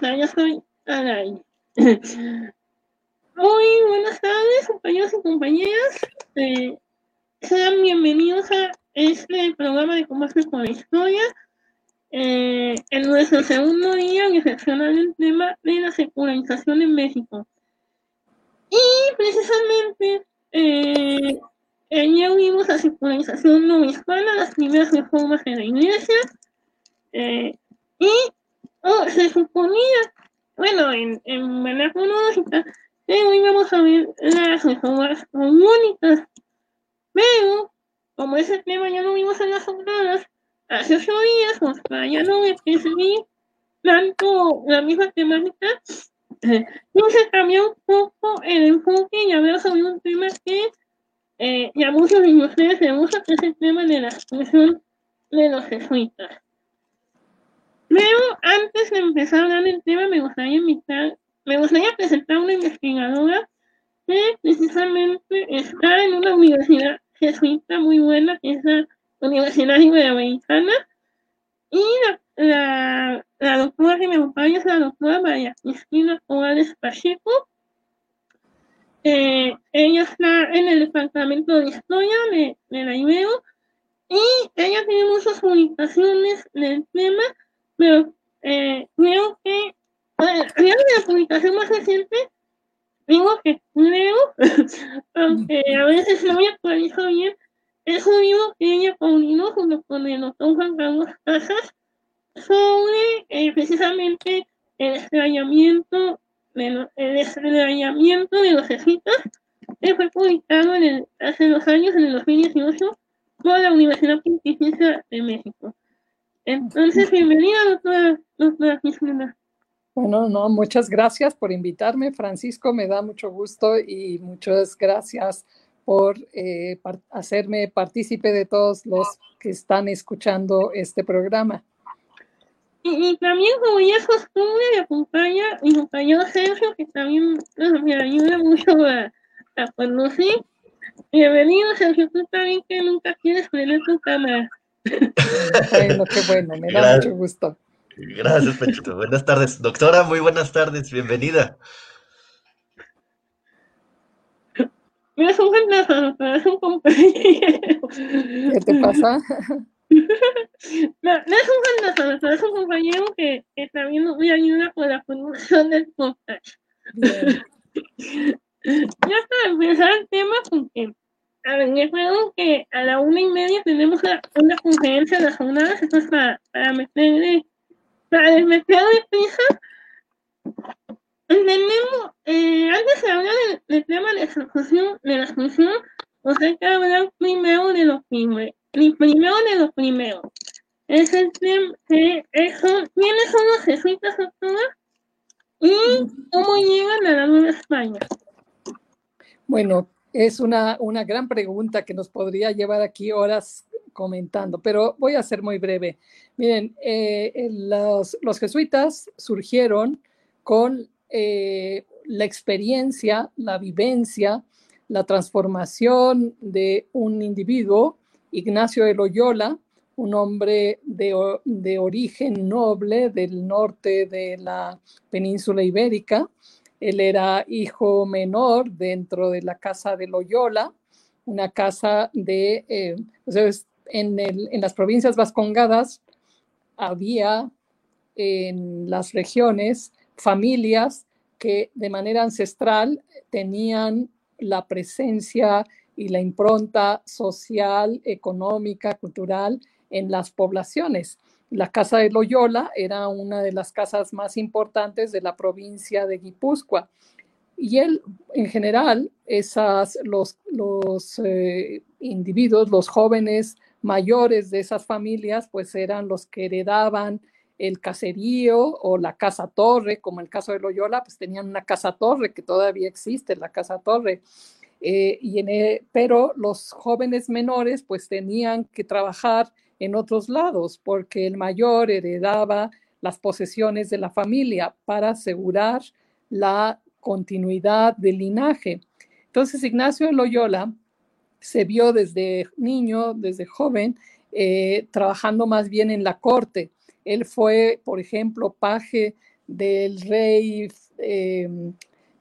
ya estoy al aire. Muy buenas tardes, compañeros y compañeras. Eh, sean bienvenidos a este programa de Combate con la Historia. Eh, en nuestro segundo día reflexionar el tema de la secularización en México. Y precisamente eh, ayer vimos la secularización no hispana, las primeras reformas de la iglesia. Eh, y oh, se suponía, bueno, en, en manera cronológica, que hoy vamos a ver las reformas comunicas. Pero, como ese tema ya lo vimos en las jornadas, hace ocho días, pues para ya no recibir tanto la misma temática, eh, se cambió un poco el enfoque y hablar sobre un tema que eh, ya muchos de ustedes les gusta, que es el tema de la expresión de los jesuitas. Pero antes de empezar a hablar del tema, me gustaría invitar, me gustaría presentar a una investigadora que precisamente está en una universidad jesuita muy buena, que es la Universidad Iberoamericana, y la, la, doctora que me acompaña es la doctora María Cristina Morales Pacheco. Eh, ella está en el departamento de historia de, de la Ibero. Y ella tiene muchas publicaciones del tema pero eh, creo que creo la publicación más reciente digo que creo aunque a veces no me actualizo bien es un libro que ella publicó junto con el doctor Juan Carlos Casas sobre eh, precisamente el extrañamiento de el extrañamiento de los jesuitas que fue publicado en el, hace dos años, en el 2018, por la Universidad Pontificia de México. Entonces, bienvenida, doctora, doctora Bueno, no, muchas gracias por invitarme, Francisco, me da mucho gusto y muchas gracias por eh, hacerme partícipe de todos los que están escuchando este programa. Y, también, como ya es costumbre, me acompaña mi compañero Sergio, que también me ayuda mucho a, a conocer. Bienvenido, Sergio, tú también que nunca quieres poner tu cámara. Bueno, qué bueno, me da mucho gusto. Gracias, Pechito. Buenas tardes. Doctora, muy buenas tardes, bienvenida. Es un doctora, es un compañero. ¿Qué te pasa? No, no es un doctora, es un compañero que, que también me ayuda con la producción del podcast. Ya para empezar el tema, porque a ver, recuerdo que a la una y media tenemos una conferencia de las jornadas, esto es para, para meterle, para desmeterle prisa. Tenemos, eh, antes de hablar del, tema de la exclusión, de la exclusión, pues hay que hablar primero de lo primero, primero de lo primero. Es el tema que son, quiénes son los jesuitas y cómo llegan a la Nueva España. Bueno, es una, una gran pregunta que nos podría llevar aquí horas comentando, pero voy a ser muy breve. Miren, eh, los, los, jesuitas surgieron con eh, la experiencia, la vivencia, la transformación de un individuo, Ignacio de Loyola, un hombre de, de origen noble del norte de la península ibérica, él era hijo menor dentro de la casa de Loyola, una casa de, eh, en, en, las provincias vascongadas había en las regiones familias que de manera ancestral tenían la presencia y la impronta social, económica, cultural en las poblaciones. La casa de Loyola era una de las casas más importantes de la provincia de Guipúzcoa. Y él, en general, esas, los, los eh, individuos, los jóvenes mayores de esas familias, pues eran los que heredaban el caserío o la casa torre, como el caso de Loyola, pues tenían una casa torre que todavía existe, la casa torre. Eh, y e, pero los jóvenes menores pues tenían que trabajar en otros lados, porque el mayor heredaba las posesiones de la familia para asegurar la continuidad del linaje. Entonces Ignacio de Loyola se vio desde niño, desde joven, eh, trabajando más bien en la corte. Él fue, por ejemplo, paje del rey, em,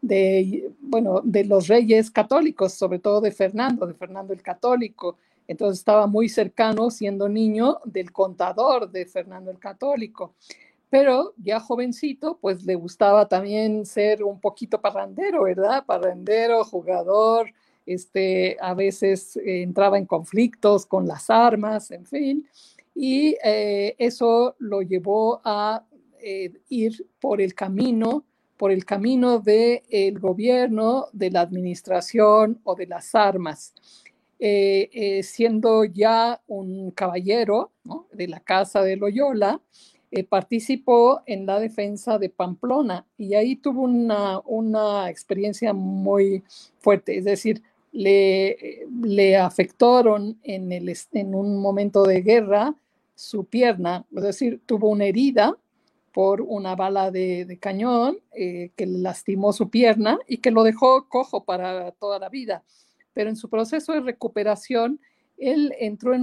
de, bueno, de los reyes católicos, sobre todo de Fernando, de Fernando el Católico. Entonces estaba muy cercano, siendo niño, del contador de Fernando el Católico. Pero ya jovencito, pues le gustaba también ser un poquito parrandero, ¿verdad? Parrandero, jugador, este, a veces eh, entraba en conflictos con las armas, en fin, y eh, eso lo llevó a eh, ir por el camino, por el camino del gobierno, de la administración o de las armas. Siendo ya un caballero de la casa de Loyola, participó en la defensa de Pamplona. Y ahí tuvo una, una experiencia muy fuerte, es decir, le, le afectaron en, el, en un momento de guerra su pierna, es decir, tuvo una herida por una bala de, cañón eh, que lastimó su pierna y que lo dejó cojo para toda la vida. Pero en su proceso de recuperación, él entró en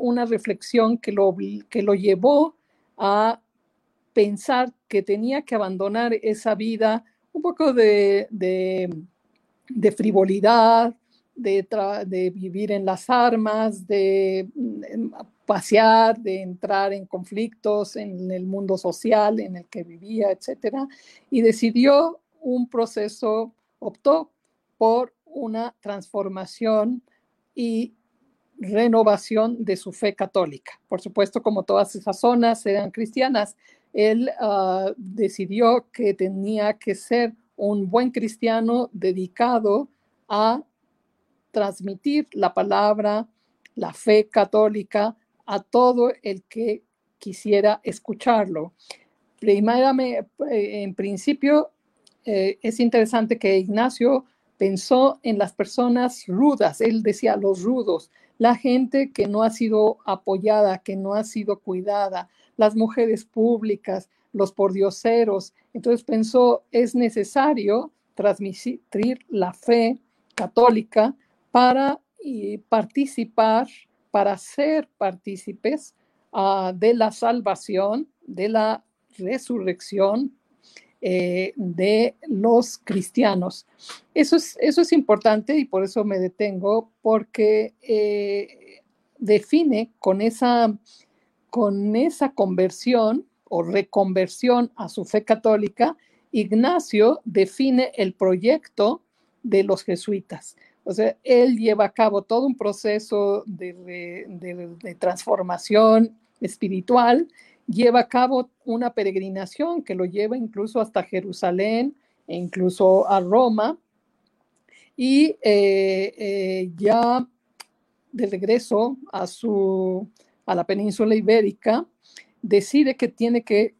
una reflexión que lo, que lo llevó a pensar que tenía que abandonar esa vida un poco de de frivolidad, de, de, vivir en las armas, de mm, pasear, de entrar en conflictos en el mundo social en el que vivía, etcétera, y decidió un proceso, optó por una transformación y renovación de su fe católica. Por supuesto, como todas esas zonas eran cristianas, él ah, decidió que tenía que ser un buen cristiano dedicado a transmitir la palabra, la fe católica a todo el que quisiera escucharlo. Primeramente, eh, en principio, eh, es interesante que Ignacio pensó en las personas rudas, él decía los rudos, la gente que no ha sido apoyada, que no ha sido cuidada, las mujeres públicas, los pordioseros. Entonces pensó, es necesario transmitir la fe católica para participar, para ser partícipes ah, de la salvación, de la resurrección eh, de los cristianos. Eso es, eso es importante y por eso me detengo, porque eh, define con esa, con esa conversión o reconversión a su fe católica, Ignacio define el proyecto de los jesuitas. O sea, él lleva a cabo todo un proceso de, transformación espiritual, lleva a cabo una peregrinación que lo lleva incluso hasta Jerusalén e incluso a Roma. Y eh, eh, ya de regreso a, su, a la península ibérica, decide que tiene que,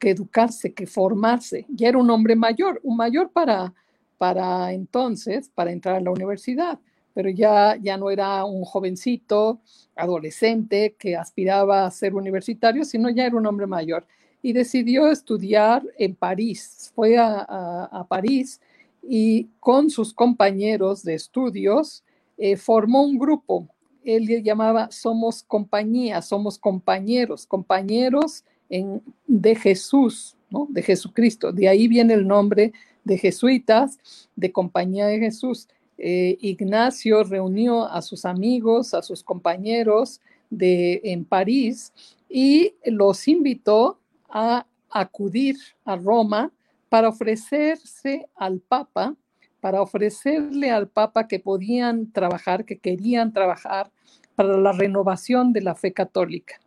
educarse, que formarse. Ya era un hombre mayor, un mayor para, para entonces, para entrar a la universidad, pero ya, ya no era un jovencito, adolescente que aspiraba a ser universitario, sino ya era un hombre mayor. Y decidió estudiar en París. Fue a, París y con sus compañeros de estudios eh, formó un grupo él le llamaba somos compañía, somos compañeros, compañeros en, de Jesús, ¿no? de Jesucristo. De ahí viene el nombre de jesuitas, de compañía de Jesús. Eh, Ignacio reunió a sus amigos, a sus compañeros de, en París y los invitó a acudir a Roma para ofrecerse al Papa para ofrecerle al Papa que podían trabajar, que querían trabajar para la renovación de la fe católica.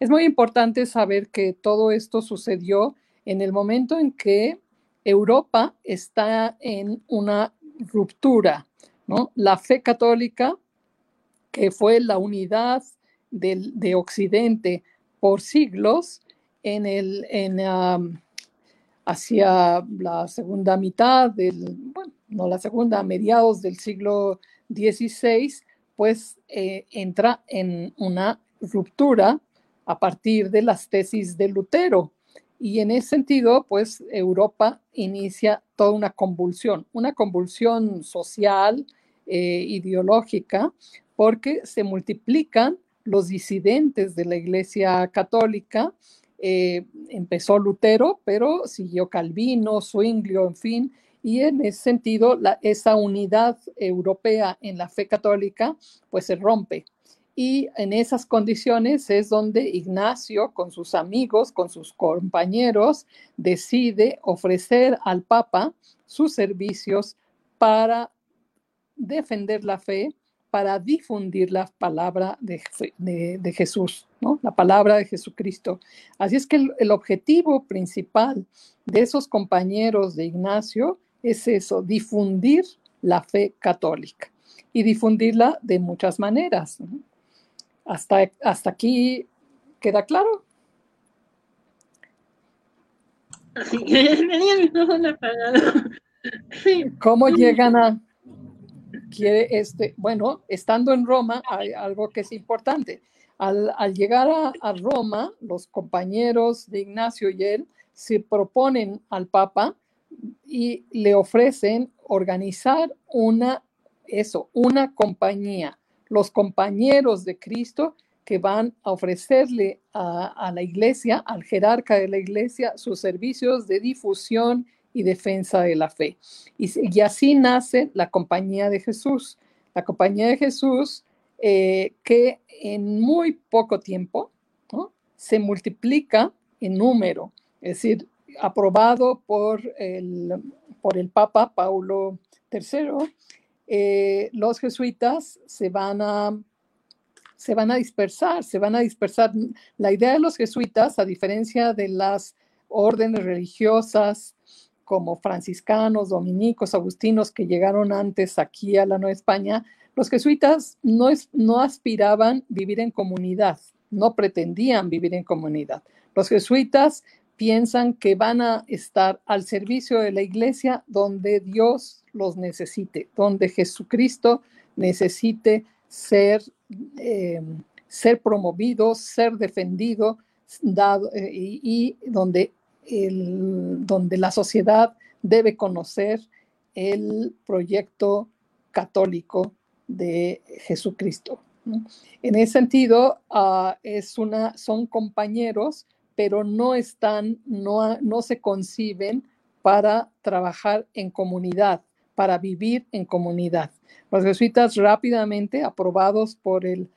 Es muy importante saber que todo esto sucedió en el momento en que Europa está en una ruptura, ¿no? La fe católica, que fue la unidad de Occidente por siglos, en el, en, hacia la segunda mitad del, bueno, no la segunda, a mediados del siglo XVI, pues eh, entra en una ruptura a partir de las tesis de Lutero. Y en ese sentido, pues Europa inicia toda una convulsión, una convulsión social, eh, ideológica, porque se multiplican los disidentes de la Iglesia Católica Eh, empezó Lutero, pero siguió Calvino, Zwinglio, en fin, y en ese sentido esa unidad europea en la fe católica pues se rompe. Y en esas condiciones es donde Ignacio, con sus amigos, con sus compañeros, decide ofrecer al Papa sus servicios para defender la fe, para difundir la palabra de, Jesús, ¿no? la palabra de Jesucristo. Así es que el, el objetivo principal de esos compañeros de Ignacio es eso, difundir la fe católica y difundirla de muchas maneras. Hasta, hasta aquí queda claro. ¿Cómo llegan a quiere este, bueno, estando en Roma hay algo que es importante. Al, llegar a, Roma, los compañeros de Ignacio y él se proponen al Papa y le ofrecen organizar una, eso, una compañía, los compañeros de Cristo que van a ofrecerle a, la iglesia, al jerarca de la iglesia, sus servicios de difusión y defensa de la fe. Y, así nace la compañía de Jesús. La compañía de Jesús eh, que en muy poco tiempo se multiplica en número. Es decir, aprobado por el, por el Papa Paulo III, eh, los jesuitas se van a se van a dispersar, se van a dispersar. La idea de los jesuitas, a diferencia de las órdenes religiosas como franciscanos, dominicos, agustinos que llegaron antes aquí a la Nueva España, los jesuitas no, es, no aspiraban vivir en comunidad, no pretendían vivir en comunidad. Los jesuitas piensan que van a estar al servicio de la iglesia donde Dios los necesite, donde Jesucristo necesite ser, eh, ser promovido, ser defendido, dado, eh, y, donde, donde la sociedad debe conocer el proyecto católico de Jesucristo. En ese sentido, una, son compañeros pero no están, no, se conciben para trabajar en comunidad, para vivir en comunidad. Los jesuitas rápidamente, aprobados por el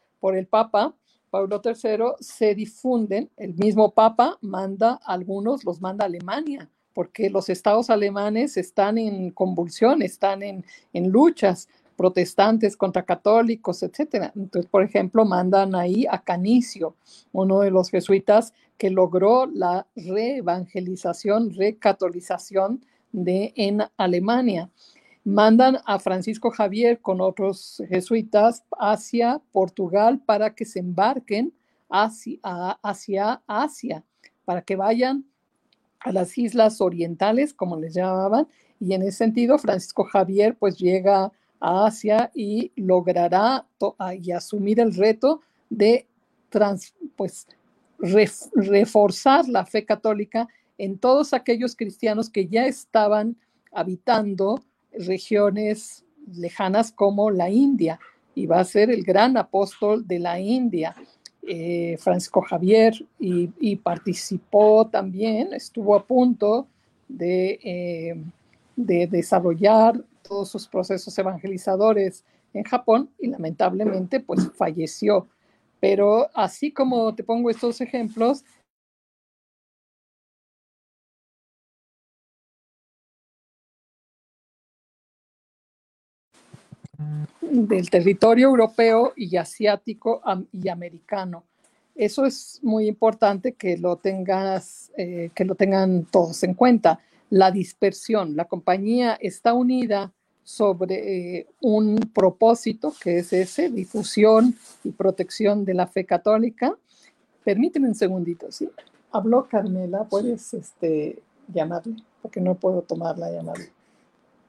Papa, Pablo III, se difunden. El mismo Papa manda algunos, los manda a Alemania, porque los estados alemanes están en convulsión, están en, en luchas protestantes contra católicos, etcétera. Entonces, por ejemplo, mandan ahí a Canicio, uno de los jesuitas que logró la reevangelización, recatolización de en Alemania. Mandan a Francisco Javier con otros jesuitas hacia Portugal para que se embarquen hacia, hacia Asia, para que vayan a las islas orientales, como les llamaban, y en ese sentido Francisco Javier pues llega a Asia y logrará y asumir el reto de pues, reforzar la fe católica en todos aquellos cristianos que ya estaban habitando regiones lejanas como la India y va a ser el gran apóstol de la India, eh, Francisco Javier, y, participó también, estuvo a punto de, eh, de desarrollar todos sus procesos evangelizadores en Japón y lamentablemente pues falleció. Pero así como te pongo estos ejemplos, del territorio europeo y asiático y americano. Eso es muy importante que lo tengas, eh, que lo tengan todos en cuenta. La dispersión, la compañía está unida sobre eh, un propósito que es ese, difusión y protección de la fe católica. Permíteme un segundito, ¿sí? Habló Carmela, puedes este, llamarle, porque no puedo tomar la llamada.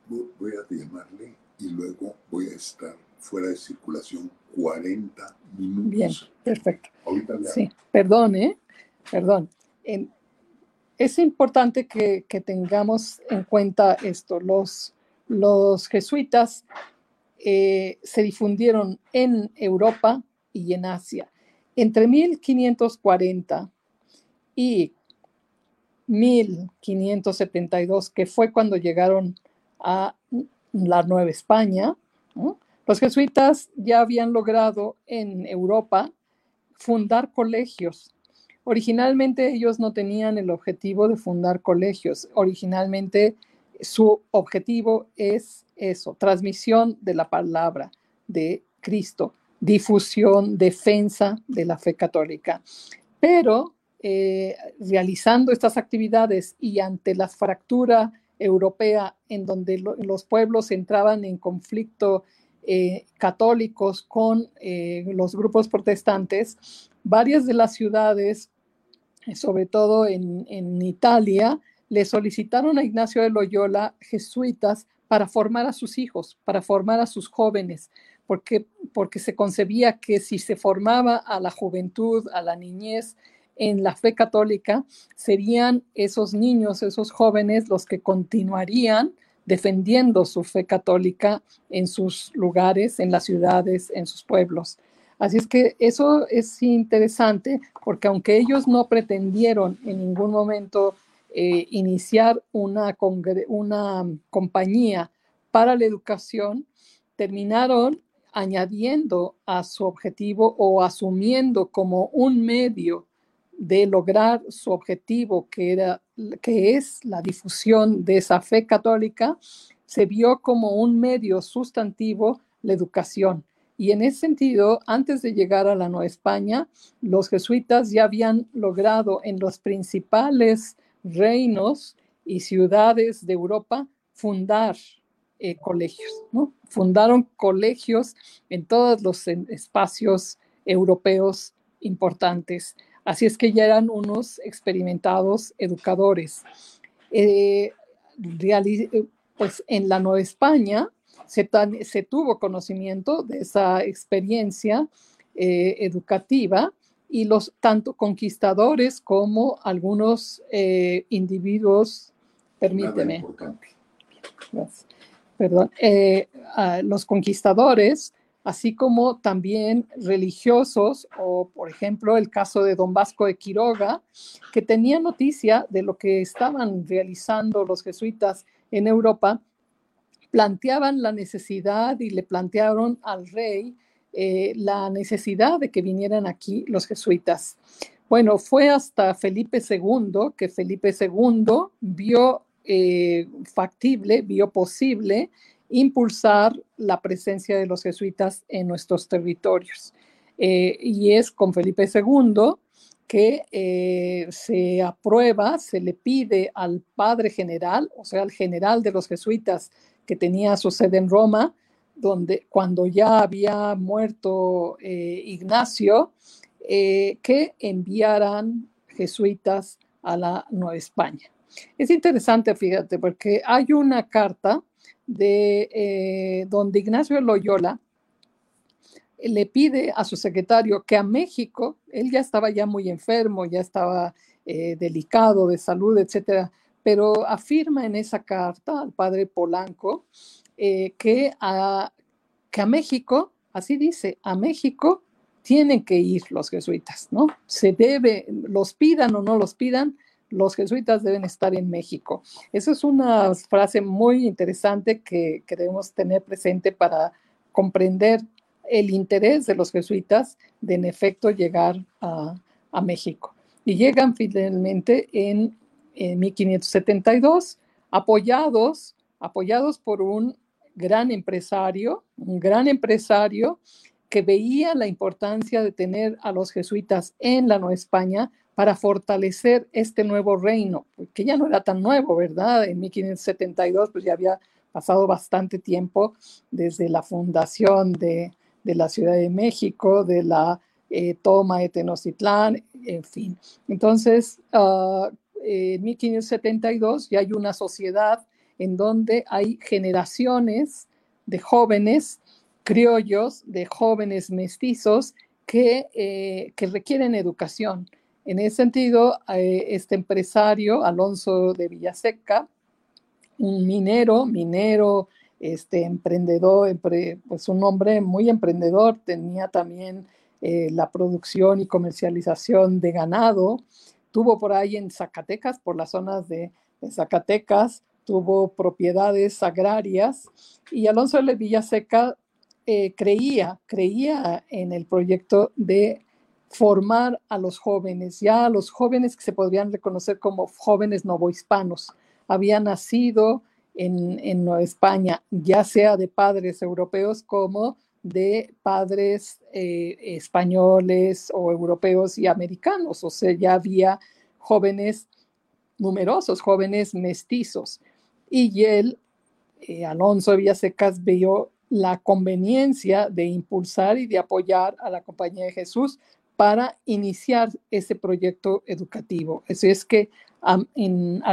Voy a llamarle y luego voy a estar fuera de circulación 40 minutos. Bien, perfecto. sí, perdón, ¿eh? Perdón. es importante que, que tengamos en cuenta esto. Los los jesuitas eh, se difundieron en Europa y en Asia. Entre 1540 y 1572, que fue cuando llegaron a la Nueva España, los jesuitas ya habían logrado en Europa fundar colegios. Originalmente ellos no tenían el objetivo de fundar colegios. Originalmente su objetivo es eso, transmisión de la palabra de Cristo, difusión, defensa de la fe católica. Pero eh, realizando estas actividades y ante la fractura europea en donde los pueblos entraban en conflicto eh, católicos con eh, los grupos protestantes, varias de las ciudades, sobre todo en, en Italia, le solicitaron a Ignacio de Loyola jesuitas para formar a sus hijos, para formar a sus jóvenes, porque, porque se concebía que si se formaba a la juventud, a la niñez, en la fe católica, serían esos niños, esos jóvenes los que continuarían defendiendo su fe católica en sus lugares, en las ciudades, en sus pueblos. Así es que eso es interesante porque aunque ellos no pretendieron en ningún momento eh, iniciar una, una compañía para la educación, terminaron añadiendo a su objetivo o asumiendo como un medio de lograr su objetivo, que, era, que es la difusión de esa fe católica, se vio como un medio sustantivo la educación. Y en ese sentido, antes de llegar a la Nueva España, los jesuitas ya habían logrado en los principales reinos y ciudades de Europa fundar eh, colegios. Fundaron colegios en todos los espacios europeos importantes. Así es que ya eran unos experimentados educadores. Eh, pues en la Nueva España se, tuvo conocimiento de esa experiencia eh, educativa y los tanto conquistadores como algunos eh, individuos, permíteme, perdón, los conquistadores así como también religiosos, o por ejemplo el caso de don Vasco de Quiroga, que tenía noticia de lo que estaban realizando los jesuitas en Europa, planteaban la necesidad y le plantearon al rey eh, la necesidad de que vinieran aquí los jesuitas. Bueno, fue hasta Felipe II que Felipe II vio eh, factible, vio posible impulsar la presencia de los jesuitas en nuestros territorios. Eh, y es con Felipe II que eh, se aprueba, se le pide al padre general, o sea, al general de los jesuitas que tenía su sede en Roma, donde cuando ya había muerto eh, Ignacio, que enviaran jesuitas a la Nueva España. Es interesante, fíjate, porque hay una carta de eh, donde Ignacio Loyola le pide a su secretario que a México, él ya estaba ya muy enfermo, ya estaba eh, delicado de salud, etcétera, pero afirma en esa carta al padre Polanco eh, que, a, que a México, así dice, a México tienen que ir los jesuitas, ¿no? Se debe, los pidan o no los pidan, los jesuitas deben estar en México. Esa es una frase muy interesante que, debemos tener presente para comprender el interés de los jesuitas de en efecto llegar a, México. Y llegan finalmente en, 1572, apoyados, apoyados por un gran empresario, un gran empresario que veía la importancia de tener a los jesuitas en la Nueva España para fortalecer este nuevo reino, que ya no era tan nuevo, ¿verdad? En 1572 pues ya había pasado bastante tiempo desde la fundación de, la Ciudad de México, de la eh, toma de Tenochtitlán, en fin. Entonces, uh, en 1572 ya hay una sociedad en donde hay generaciones de jóvenes criollos, de jóvenes mestizos que, eh, que requieren educación en ese sentido, eh, este empresario, Alonso de Villaseca, un minero, minero, este emprendedor, pues un hombre muy emprendedor, tenía también eh, la producción y comercialización de ganado, tuvo por ahí en Zacatecas, por las zonas de, Zacatecas, tuvo propiedades agrarias y Alonso de Villaseca eh, creía, creía en el proyecto de formar a los jóvenes, ya a los jóvenes que se podrían reconocer como jóvenes novohispanos. Había nacido en, en España, ya sea de padres europeos como de padres eh, españoles o europeos y americanos. O sea, ya había jóvenes numerosos, jóvenes mestizos. Y él, eh, Alonso Villasecas, vio la conveniencia de impulsar y de apoyar a la Compañía de Jesús para iniciar ese proyecto educativo. Eso es que a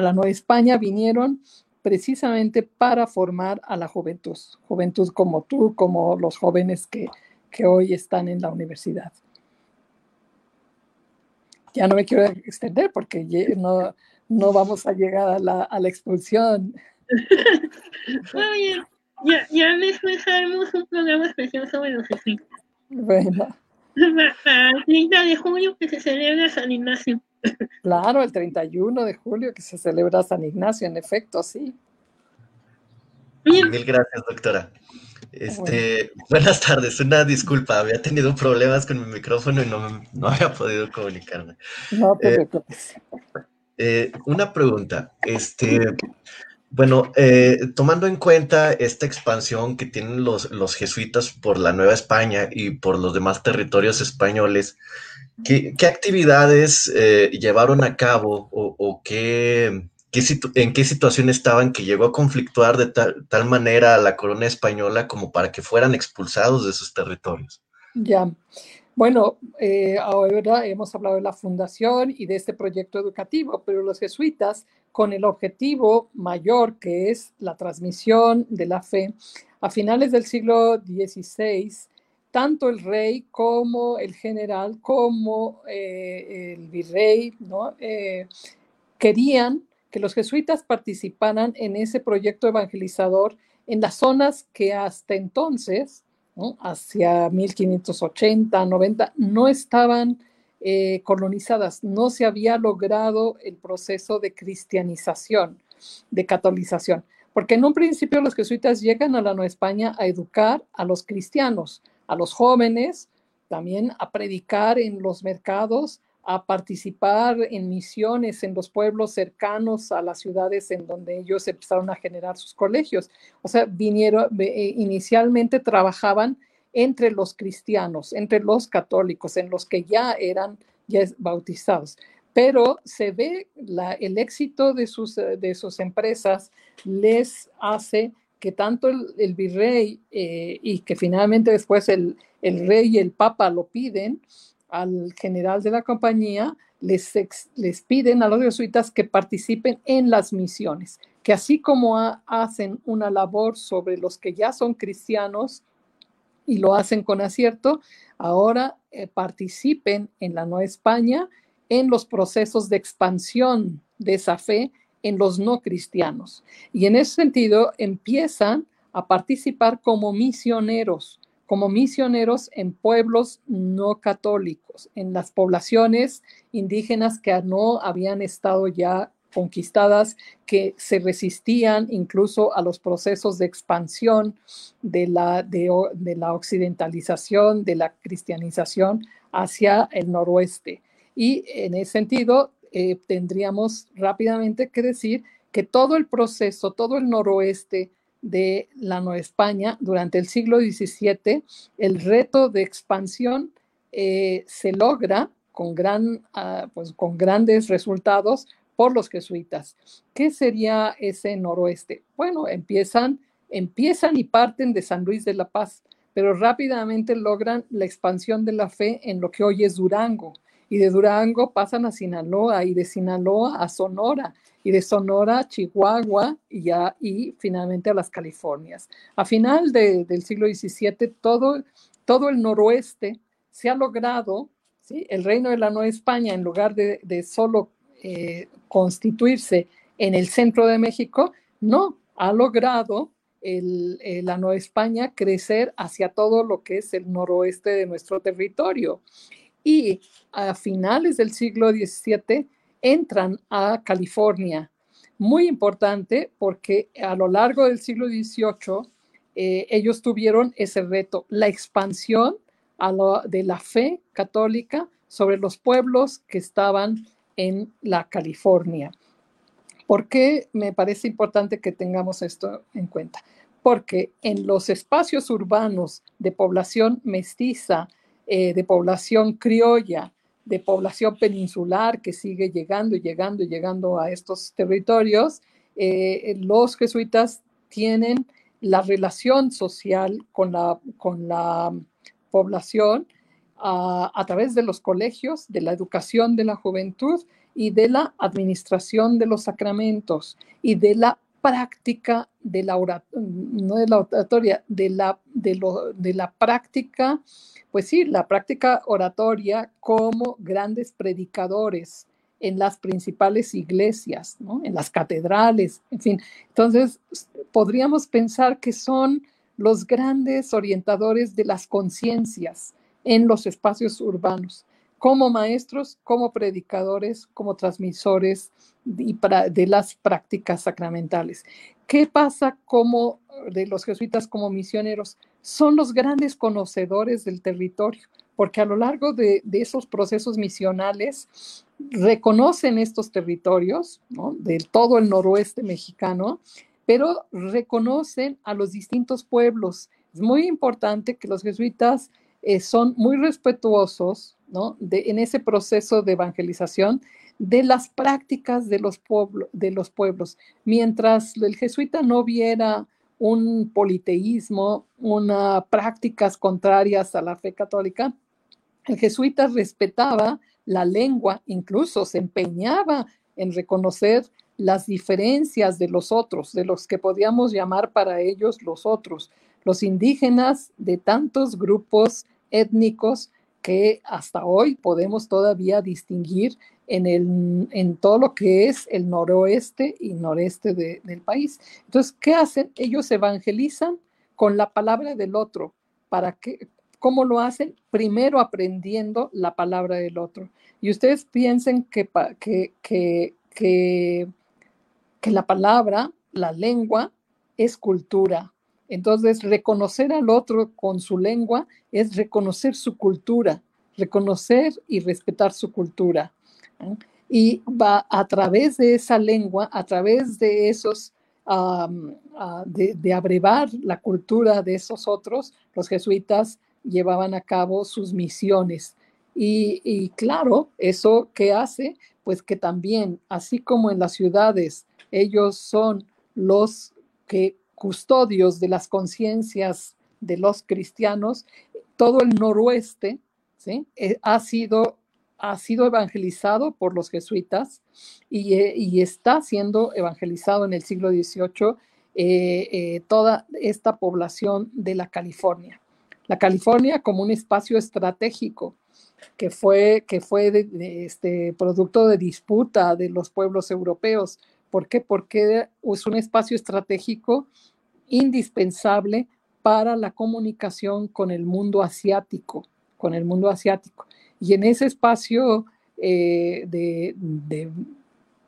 la Nueva España vinieron precisamente para formar a la juventud, juventud como tú, como los jóvenes que, que hoy están en la universidad. Ya no me quiero extender porque no, no vamos a llegar a la, a la expulsión. ya, ya después haremos un programa especial sobre los jesuitas. Bueno. El 30 de julio que se celebra San Ignacio. Claro, el 31 de julio que se celebra San Ignacio, en efecto, sí. Mil gracias, doctora. Este, Buenas tardes, una disculpa, había tenido problemas con mi micrófono y no, no había podido comunicarme. No te eh, eh, una pregunta, este, bueno, eh, tomando en cuenta esta expansión que tienen los, los jesuitas por la Nueva España y por los demás territorios españoles, ¿qué, actividades llevaron a cabo o qué en qué situación estaban que llegó a conflictuar de tal, manera a la corona española como para que fueran expulsados de sus territorios. Ya. Bueno, eh, ahora hemos hablado de la fundación y de este proyecto educativo, pero los jesuitas, con el objetivo mayor que es la transmisión de la fe, a finales del siglo XVI, tanto el rey como el general, como eh, el virrey, ¿no? Eh, querían que los jesuitas participaran en ese proyecto evangelizador en las zonas que hasta entonces, hacia 1580, 90, no estaban eh, colonizadas, no se había logrado el proceso de cristianización, de catolización, porque en un principio los jesuitas llegan a la Nueva España a educar a los cristianos, a los jóvenes, también a predicar en los mercados, a participar en misiones en los pueblos cercanos a las ciudades en donde ellos empezaron a generar sus colegios. O sea, vinieron, eh, inicialmente trabajaban entre los cristianos, entre los católicos, en los que ya eran ya bautizados. Pero se ve el éxito de sus, de sus empresas les hace que tanto el, virrey eh, y que finalmente después el, el rey y el papa lo piden, al general de la compañía, les, les piden a los jesuitas que participen en las misiones, que así como hacen una labor sobre los que ya son cristianos y lo hacen con acierto, ahora eh, participen en la Nueva España en los procesos de expansión de esa fe en los no cristianos. Y en ese sentido empiezan a participar como misioneros como misioneros en pueblos no católicos, en las poblaciones indígenas que no habían estado ya conquistadas, que se resistían incluso a los procesos de expansión de la, de, la occidentalización, de la cristianización hacia el noroeste. Y en ese sentido, eh, tendríamos rápidamente que decir que todo el proceso, todo el noroeste, de la Nueva España durante el siglo XVII, el reto de expansión eh, se logra con, gran, ah, pues, con grandes resultados por los jesuitas. ¿Qué sería ese noroeste? Bueno, empiezan, empiezan y parten de San Luis de la Paz, pero rápidamente logran la expansión de la fe en lo que hoy es Durango. Y de Durango pasan a Sinaloa y de Sinaloa a Sonora y de Sonora, Chihuahua y, ya, y finalmente a las Californias. A final del siglo XVII, todo, todo el noroeste se ha logrado, ¿sí? el reino de la Nueva España, en lugar de, de solo eh, constituirse en el centro de México, no, ha logrado el, eh, la Nueva España crecer hacia todo lo que es el noroeste de nuestro territorio. Y a finales del siglo XVII, entran a California. Muy importante porque a lo largo del siglo XVIII eh, ellos tuvieron ese reto, la expansión de la fe católica sobre los pueblos que estaban en la California. ¿Por qué me parece importante que tengamos esto en cuenta? Porque en los espacios urbanos de población mestiza, eh, de población criolla, de población peninsular que sigue llegando y llegando y llegando a estos territorios, eh, los jesuitas tienen la relación social con la, con la población a, través de los colegios, de la educación de la juventud y de la administración de los sacramentos y de la práctica de la no de la oratoria, de la, de, lo, de la práctica, pues sí, la práctica oratoria como grandes predicadores en las principales iglesias, ¿no? en las catedrales, en fin. Entonces, podríamos pensar que son los grandes orientadores de las conciencias en los espacios urbanos, como maestros, como predicadores, como transmisores de las prácticas sacramentales. ¿Qué pasa como de los jesuitas como misioneros? Son los grandes conocedores del territorio, porque a lo largo de, esos procesos misionales reconocen estos territorios, de todo el noroeste mexicano, pero reconocen a los distintos pueblos. Es muy importante que los jesuitas eh, son muy respetuosos de, en ese proceso de evangelización de las prácticas de los, de los pueblos. Mientras el jesuita no viera un politeísmo, unas prácticas contrarias a la fe católica, el jesuita respetaba la lengua, incluso se empeñaba en reconocer las diferencias de los otros, de los que podíamos llamar para ellos los otros, los indígenas de tantos grupos étnicos que hasta hoy podemos todavía distinguir en, el, en todo lo que es el noroeste y noreste del país. Entonces, ¿qué hacen? Ellos evangelizan con la palabra del otro. ¿Para qué? ¿Cómo lo hacen? Primero aprendiendo la palabra del otro. Y ustedes piensen que, que, que, que que la palabra, la lengua, es cultura. Entonces, reconocer al otro con su lengua es reconocer su cultura, reconocer y respetar su cultura. Y va a través de esa lengua, a través de esos, de, abrevar la cultura de esos otros, los jesuitas llevaban a cabo sus misiones. Y, y claro, eso que hace, pues que también, así como en las ciudades, ellos son los que custodios de las conciencias de los cristianos. Todo el noroeste ¿sí? Eh, ha, sido, ha sido evangelizado por los jesuitas y, eh, está siendo evangelizado en el siglo XVIII eh, toda esta población de la California. La California como un espacio estratégico que fue, que fue este, producto de disputa de los pueblos europeos ¿Por qué? Porque es un espacio estratégico indispensable para la comunicación con el mundo asiático, con el mundo asiático. Y en ese espacio eh, de,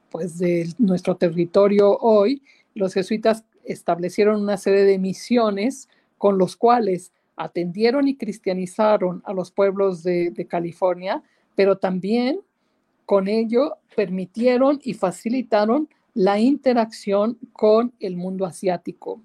pues de nuestro territorio hoy, los jesuitas establecieron una serie de misiones con los cuales atendieron y cristianizaron a los pueblos de California, pero también con ello permitieron y facilitaron la interacción con el mundo asiático.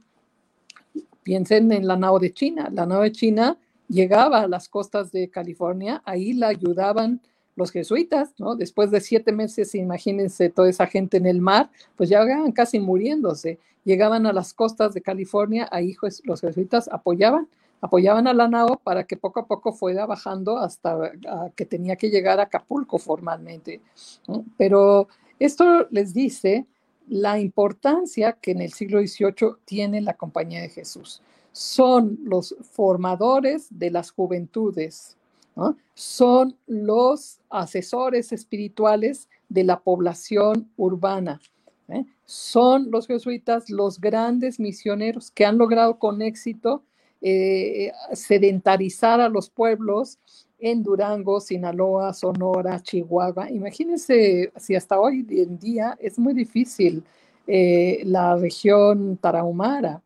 Piensen en la nao de China. La nao de China llegaba a las costas de California, ahí la ayudaban los jesuitas, ¿no? Después de siete meses, imagínense toda esa gente en el mar, pues ya iban casi muriéndose. Llegaban a las costas de California, ahí los jesuitas apoyaban, apoyaban a la nao para que poco a poco fuera bajando hasta que tenía que llegar a Acapulco formalmente. Pero esto les dice la importancia que en el siglo XVIII tiene la Compañía de Jesús. Son los formadores de las juventudes, son los asesores espirituales de la población urbana. ¿eh? Son los jesuitas los grandes misioneros que han logrado con éxito eh, sedentarizar a los pueblos en Durango, Sinaloa, Sonora, Chihuahua. Imagínense si hasta hoy en día es muy difícil eh, la región tarahumara,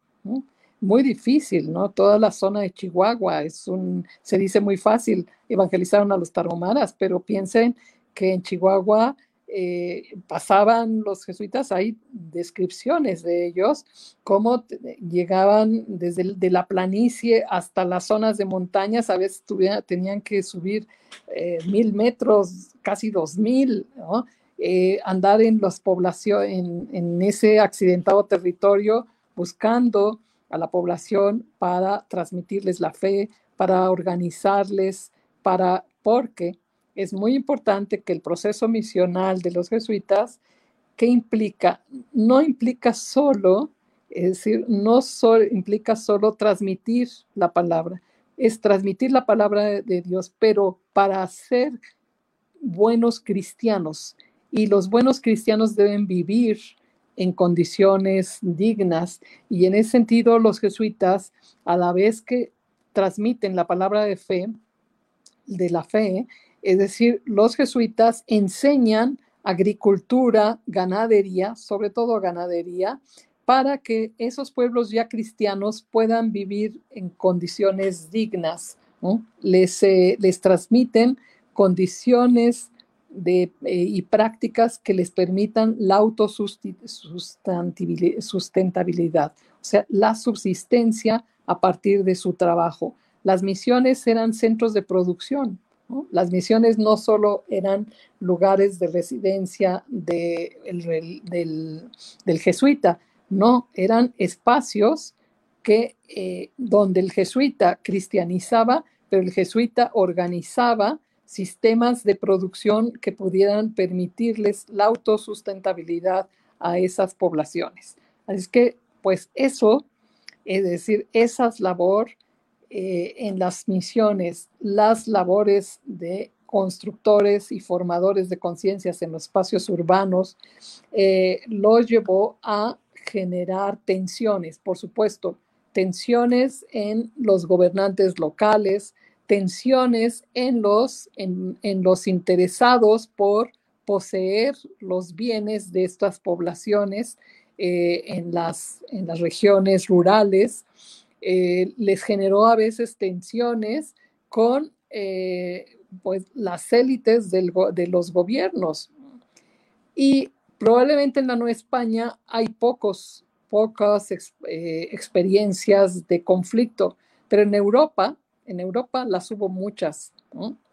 muy difícil, ¿no? Toda la zona de Chihuahua es un, se dice muy fácil, evangelizaron a los tarahumaras, pero piensen que en Chihuahua eh, pasaban los jesuitas, hay descripciones de ellos, cómo llegaban desde de la planicie hasta las zonas de montañas, a veces tenían que subir eh, mil metros, casi dos mil, eh, andar en las poblaciones, en, en ese accidentado territorio, buscando a la población para transmitirles la fe, para organizarles, para, porque es muy importante que el proceso misional de los jesuitas, que implica? No implica solo, es decir, no solo, implica solo transmitir la palabra, es transmitir la palabra de Dios, pero para ser buenos cristianos. Y los buenos cristianos deben vivir en condiciones dignas. Y en ese sentido, los jesuitas, a la vez que transmiten la palabra de fe, de la fe, es decir, los jesuitas enseñan agricultura, ganadería, sobre todo ganadería, para que esos pueblos ya cristianos puedan vivir en condiciones dignas. Les, eh, les, transmiten condiciones eh, y prácticas que les permitan la autosustentabilidad, o sea, la subsistencia a partir de su trabajo. Las misiones eran centros de producción, las misiones no solo eran lugares de residencia del, jesuita, no, eran espacios que, eh, donde el jesuita cristianizaba, pero el jesuita organizaba sistemas de producción que pudieran permitirles la autosustentabilidad a esas poblaciones. Así que, pues eso, es decir, esa labor eh, en las misiones las labores de constructores y formadores de conciencias en los espacios urbanos, eh, los llevó a generar tensiones, por supuesto, tensiones en los gobernantes locales, tensiones en los, en, los interesados por poseer los bienes de estas poblaciones eh, en, las, en las regiones rurales, eh, les generó a veces tensiones con eh, pues, las élites de los gobiernos. Y probablemente en la Nueva España hay pocos, pocas eh, experiencias de conflicto, pero en Europa, en Europa las hubo muchas.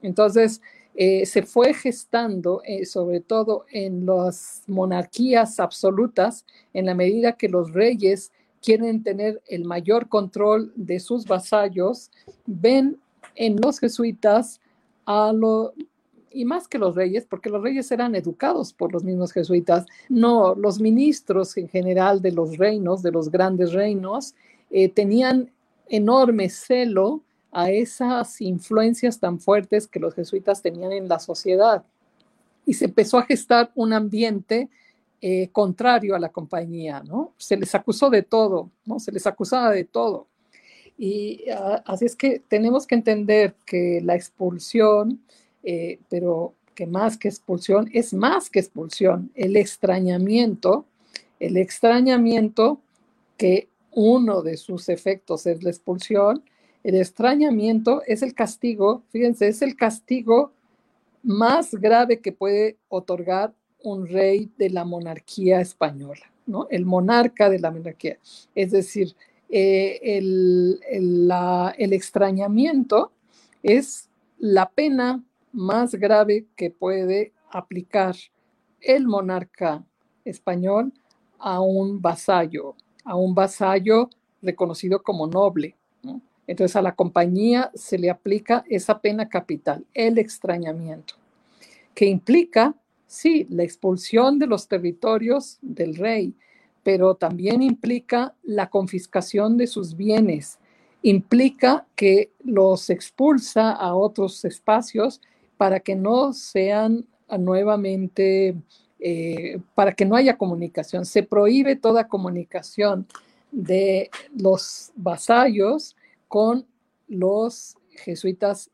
Entonces, se fue gestando, sobre todo en las monarquías absolutas, en la medida que los reyes quieren tener el mayor control de sus vasallos, ven en los jesuitas a lo, y más que los reyes, porque los reyes eran educados por los mismos jesuitas, no, los ministros en general de los reinos, de los grandes reinos, eh, tenían enorme celo a esas influencias tan fuertes que los jesuitas tenían en la sociedad. Y se empezó a gestar un ambiente eh, contrario a la compañía, ¿no? Se les acusó de todo, ¿no? Se les acusaba de todo. Y ah, así es que tenemos que entender que la expulsión, eh, pero que más que expulsión, es más que expulsión, el extrañamiento, el extrañamiento que uno de sus efectos es la expulsión, el extrañamiento es el castigo, fíjense, es el castigo más grave que puede otorgar un rey de la monarquía española, ¿no? El monarca de la monarquía. Es decir, eh, el, el extrañamiento es la pena más grave que puede aplicar el monarca español a un vasallo, a un vasallo reconocido como noble. ¿no? Entonces a la compañía se le aplica esa pena capital, el extrañamiento, que implica sí, la expulsión de los territorios del rey, pero también implica la confiscación de sus bienes, implica que los expulsa a otros espacios para que no sean nuevamente, eh, para que no haya comunicación. Se prohíbe toda comunicación de los vasallos con los jesuitas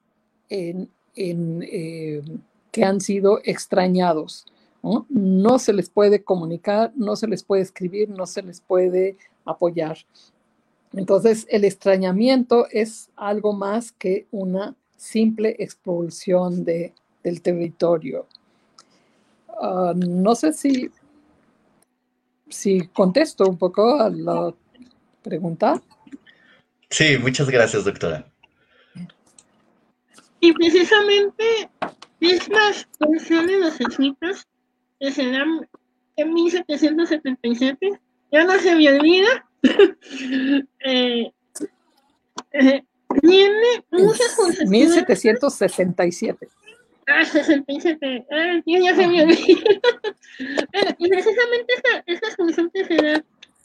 en en, eh, que han sido extrañados. ¿no? no se les puede comunicar, no se les puede escribir, no se les puede apoyar. Entonces, el extrañamiento es algo más que una simple expulsión de, del territorio. Ah, no sé si, si contesto un poco a la pregunta. Sí, muchas gracias, doctora. Y precisamente estas funciones de los que se dan en 1777, ya no se me olvida, eh, eh, tiene muchas concesiones. 1767. Ah, 67. Ah, ya se me olvidó. y precisamente esta, esta función que se da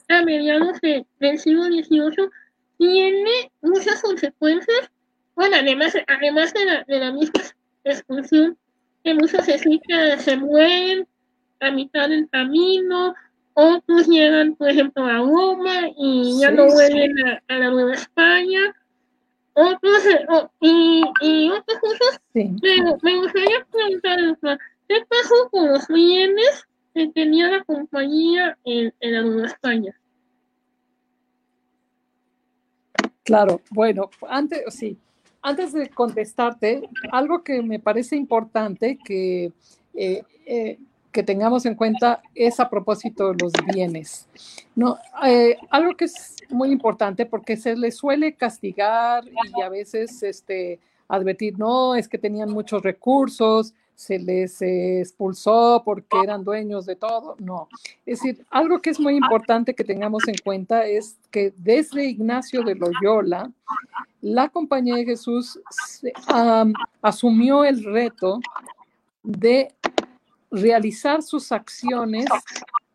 a mediados de, del siglo XVIII tiene muchas consecuencias. Bueno, además, además de, la, de la misma expulsión, que muchos jesuitas se mueren a mitad del camino, otros llegan, por ejemplo, a Roma y ya Sí, no sí. vuelven a, a la Nueva España. Otros, eh, o- y, y otras cosas Sí. me, me gustaría preguntar, ¿qué pasó con los bienes que tenía la compañía en, en la Nueva España? Claro, bueno, antes, sí, antes de contestarte, algo que me parece importante que, eh, eh, que tengamos en cuenta es a propósito de los bienes. No, Eh, algo que es muy importante porque se les suele castigar y a veces este, advertir, no, es que tenían muchos recursos, se les expulsó porque eran dueños de todo. No, es decir, algo que es muy importante que tengamos en cuenta es que desde Ignacio de Loyola, la Compañía de Jesús asumió el reto de realizar sus acciones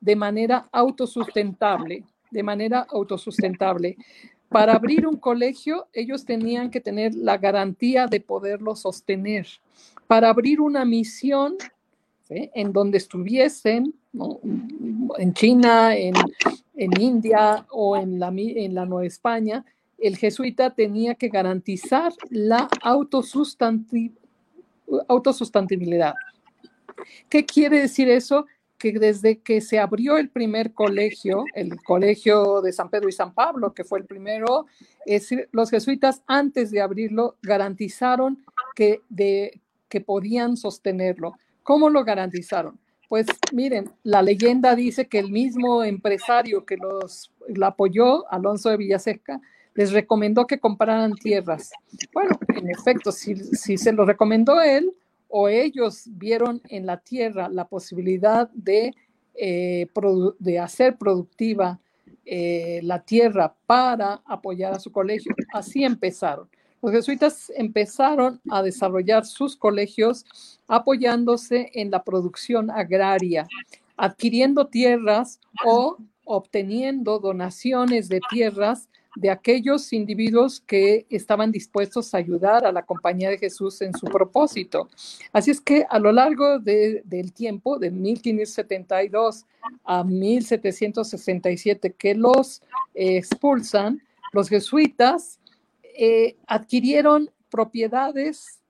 de manera autosustentable, de manera autosustentable. Para abrir un colegio, ellos tenían que tener la garantía de poderlo sostener. Para abrir una misión en donde estuviesen, en China, en, en India o en la, en la Nueva España, el jesuita tenía que garantizar la autosustanti- autosustentabilidad. ¿Qué quiere decir eso? Que desde que se abrió el primer colegio, el colegio de San Pedro y San Pablo, que fue el primero, es decir, los jesuitas antes de abrirlo garantizaron que, de, que podían sostenerlo. ¿Cómo lo garantizaron? Pues miren, la leyenda dice que el mismo empresario que los la apoyó, Alonso de Villaseca, les recomendó que compraran tierras. Bueno, en efecto, si, se lo recomendó él o ellos vieron en la tierra la posibilidad de, eh, hacer productiva eh, la tierra para apoyar a su colegio, así empezaron. Los jesuitas empezaron a desarrollar sus colegios apoyándose en la producción agraria, adquiriendo tierras o obteniendo donaciones de tierras de aquellos individuos que estaban dispuestos a ayudar a la Compañía de Jesús en su propósito. Así es que a lo largo de- del tiempo, de 1572 a 1767, que los expulsan, los jesuitas eh, adquirieron propiedades,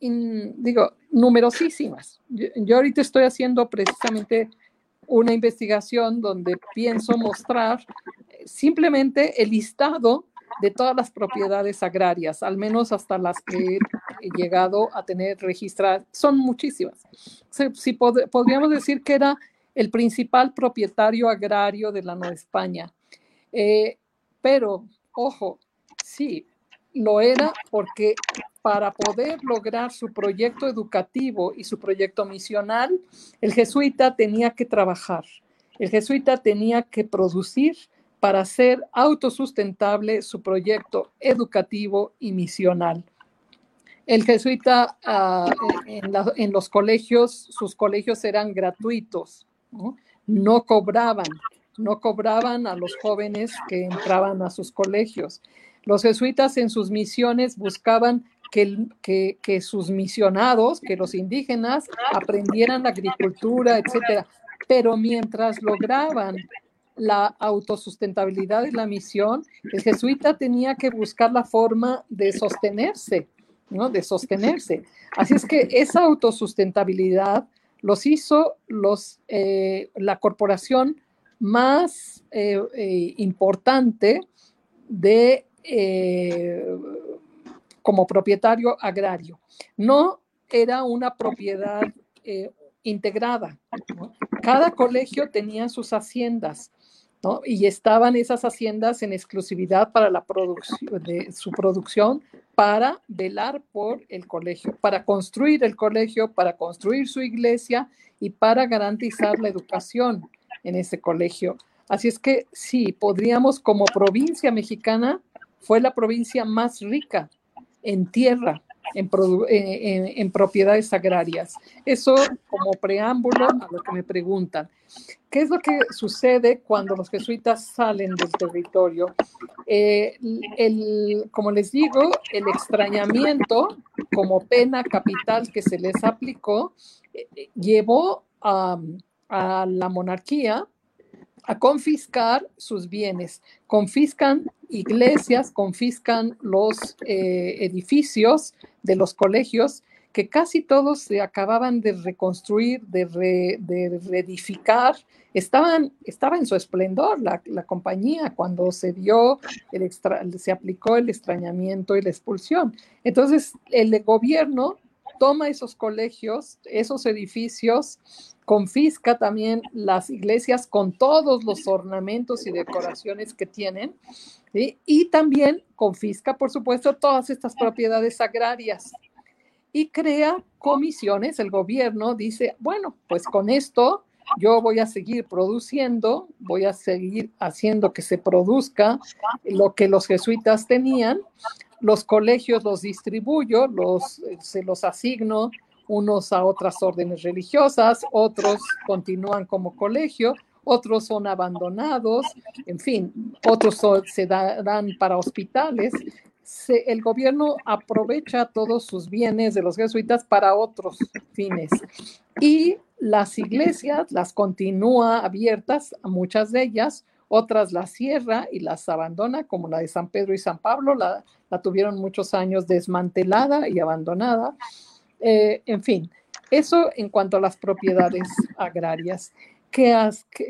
in- digo, numerosísimas. Yo, yo ahorita estoy haciendo precisamente una investigación donde pienso mostrar eh, simplemente el listado de todas las propiedades agrarias, al menos hasta las que he llegado a tener registradas. Son muchísimas. Si, si pod- podríamos decir que era el principal propietario agrario de la Nueva España. Eh, pero, ojo, sí, lo era porque para poder lograr su proyecto educativo y su proyecto misional, el jesuita tenía que trabajar, el jesuita tenía que producir para hacer autosustentable su proyecto educativo y misional. El jesuita ah, en, los colegios, sus colegios eran gratuitos, no cobraban, no cobraban a los jóvenes que entraban a sus colegios. Los jesuitas en sus misiones buscaban que, que sus misionados, que los indígenas aprendieran la agricultura, etcétera. Pero mientras lograban la autosustentabilidad de la misión, el jesuita tenía que buscar la forma de sostenerse, ¿no? de sostenerse. Así es que esa autosustentabilidad los hizo los, eh, la corporación más eh, eh, importante de, como propietario agrario. No era una propiedad integrada. Cada colegio tenía sus haciendas. Y estaban esas haciendas en exclusividad para la producción de su producción para velar por el colegio, para construir el colegio, para construir su iglesia y para garantizar la educación en ese colegio. Así es que sí, podríamos como provincia mexicana, fue la provincia más rica en tierra, en, propiedades agrarias. Eso como preámbulo a lo que me preguntan. ¿Qué es lo que sucede cuando los jesuitas salen del territorio? Eh, el, como les digo, el extrañamiento como pena capital que se les aplicó eh, llevó a la monarquía a confiscar sus bienes. Confiscan iglesias, confiscan los eh, edificios de los colegios que casi todos se acababan de reconstruir, de, reedificar. Estaban, estaba en su esplendor la, compañía cuando se dio, el se aplicó el extrañamiento y la expulsión. Entonces, el gobierno toma esos colegios, esos edificios, confisca también las iglesias con todos los ornamentos y decoraciones que tienen, y también confisca, por supuesto, todas estas propiedades agrarias y crea comisiones. El gobierno dice, bueno, pues con esto yo voy a seguir produciendo, voy a seguir haciendo que se produzca lo que los jesuitas tenían, los colegios los distribuyo, los, se los asigno unos a otras órdenes religiosas, otros continúan como colegio, otros son abandonados, en fin, otros se dan para hospitales. el gobierno aprovecha todos sus bienes de los jesuitas para otros fines. Y las iglesias las continúa abiertas, muchas de ellas, otras las cierra y las abandona, como la de San Pedro y San Pablo, la tuvieron muchos años desmantelada y abandonada. Eh, en fin, eso en cuanto a las propiedades agrarias. ¿Qué,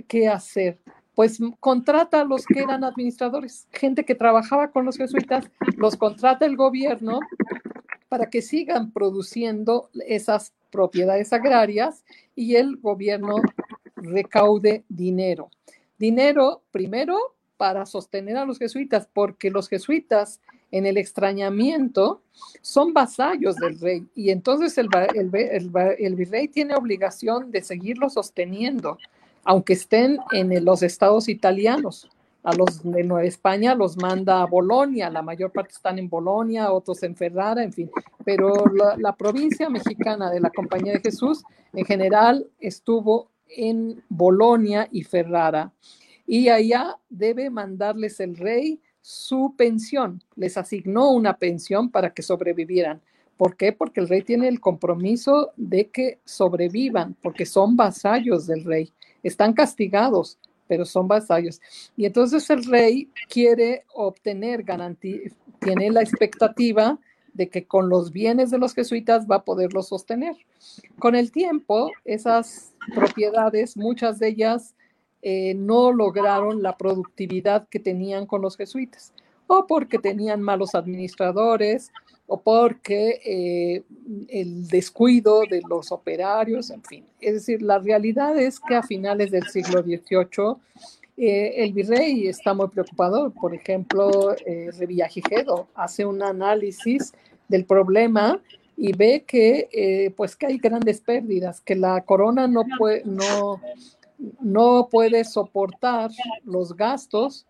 qué, hacer? Pues contrata a los que eran administradores, gente que trabajaba con los jesuitas, los contrata el gobierno para que sigan produciendo esas propiedades agrarias y el gobierno recaude dinero. Dinero primero para sostener a los jesuitas, porque los jesuitas en el extrañamiento son vasallos del rey y entonces el, virrey tiene obligación de seguirlo sosteniendo, aunque estén en los estados italianos. A los de Nueva España los manda a Bolonia, la mayor parte están en Bolonia, otros en Ferrara, en fin. Pero la, provincia mexicana de la Compañía de Jesús en general estuvo en Bolonia y Ferrara. Y allá debe mandarles el rey su pensión, les asignó una pensión para que sobrevivieran. ¿Por qué? Porque el rey tiene el compromiso de que sobrevivan, porque son vasallos del rey. Están castigados, pero son vasallos. Y entonces el rey quiere obtener garantía, tiene la expectativa de que con los bienes de los jesuitas va a poderlos sostener. Con el tiempo, esas propiedades, muchas de ellas eh, no lograron la productividad que tenían con los jesuitas, o porque tenían malos administradores, o porque eh, el descuido de los operarios, en fin. Es decir, la realidad es que a finales del siglo XVIII eh, el virrey está muy preocupado. Por ejemplo, eh, Revillagigedo hace un análisis del problema y ve que, pues, que hay grandes pérdidas, que la corona no, puede, no, no puede soportar los gastos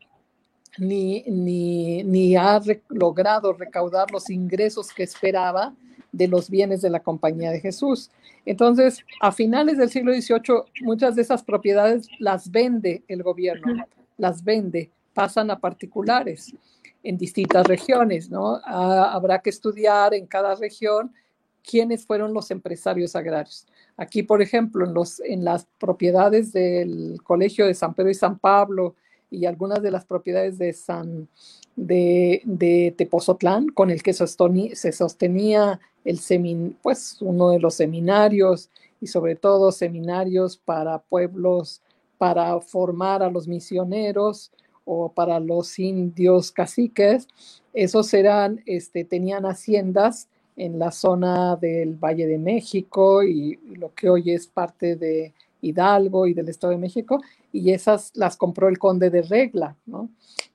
ni, ni, ha logrado recaudar los ingresos que esperaba de los bienes de la Compañía de Jesús. Entonces, a finales del siglo XVIII, muchas de esas propiedades las vende el gobierno, las vende, pasan a particulares en distintas regiones, ¿no? Ah, habrá que estudiar en cada región quiénes fueron los empresarios agrarios. Aquí, por ejemplo, en, los, en las propiedades del Colegio de San Pedro y San Pablo, y algunas de las propiedades de San de, Tepozotlán, con el que se sostenía el semin, pues uno de los seminarios y sobre todo seminarios para pueblos, para formar a los misioneros o para los indios caciques. Esos eran, este, tenían haciendas en la zona del Valle de México y, lo que hoy es parte de Hidalgo y del Estado de México, y esas las compró el conde de Regla, ¿no?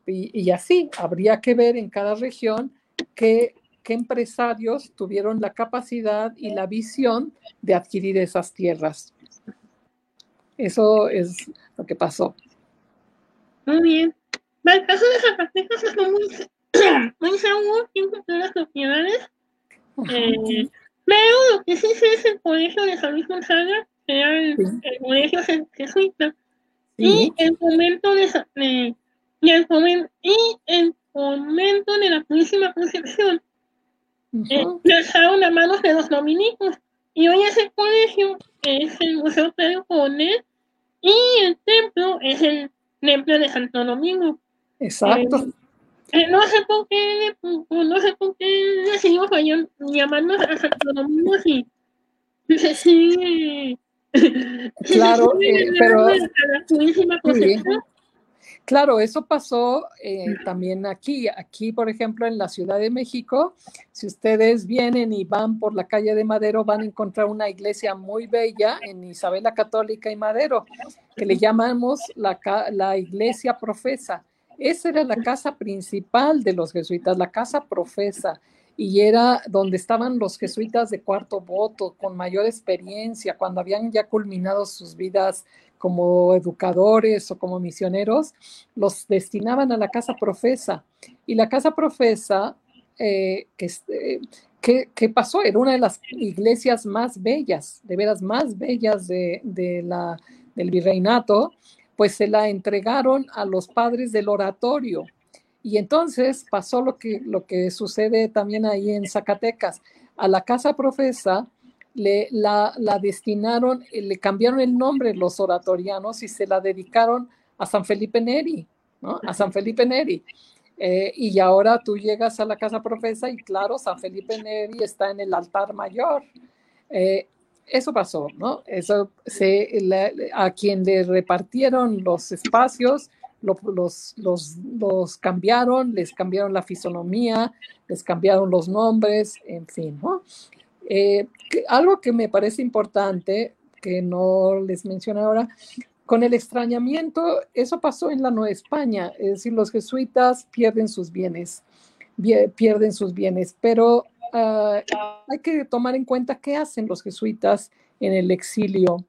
Y, así habría que ver en cada región qué, empresarios tuvieron la capacidad y la visión de adquirir esas tierras. Eso es lo que pasó. Muy bien. Caso de muy, muy seguro en las propiedades eh, pero lo que sí sé es el colegio de San Luis Gonzaga, que era el, colegio jesuita, y el momento de, y el momento y el momento de la Purísima Concepción eh, dejaron a manos de los dominicos. Y hoy ese colegio es el Museo Pedro Coronel y el templo es el templo de Santo Domingo. Exacto. Eh, eh, no sé por qué, no sé por qué decidimos llamarnos a Santo si se sigue. Claro, eh, pero. Claro, eso pasó eh, también aquí. Aquí, por ejemplo, en la Ciudad de México, si ustedes vienen y van por la calle de Madero, van a encontrar una iglesia muy bella en Isabela Católica y Madero, que le llamamos la, la iglesia profesa. Esa era la casa principal de los jesuitas, la casa profesa, y era donde estaban los jesuitas de cuarto voto, con mayor experiencia, cuando habían ya culminado sus vidas como educadores o como misioneros, los destinaban a la casa profesa. Y la casa profesa, eh, eh, ¿qué, pasó? Era una de las iglesias más bellas, de veras más bellas de, del virreinato, pues se la entregaron a los padres del oratorio. Y entonces pasó lo que, lo que sucede también ahí en Zacatecas. A la casa profesa le, la, destinaron, le cambiaron el nombre los oratorianos y se la dedicaron a San Felipe Neri, ¿no? A San Felipe Neri. Eh, y ahora tú llegas a la casa profesa y claro, San Felipe Neri está en el altar mayor. Eh, eso pasó, ¿no? Eso se, a quien le repartieron los espacios, los, los, cambiaron, les cambiaron la fisonomía, les cambiaron los nombres, en fin, ¿no? Eh, algo que me parece importante, que no les mencioné ahora, con el extrañamiento, eso pasó en la Nueva España, es decir, los jesuitas pierden sus bienes, pierden sus bienes, pero Ah, hay que tomar en cuenta qué hacen los jesuitas en el exilio.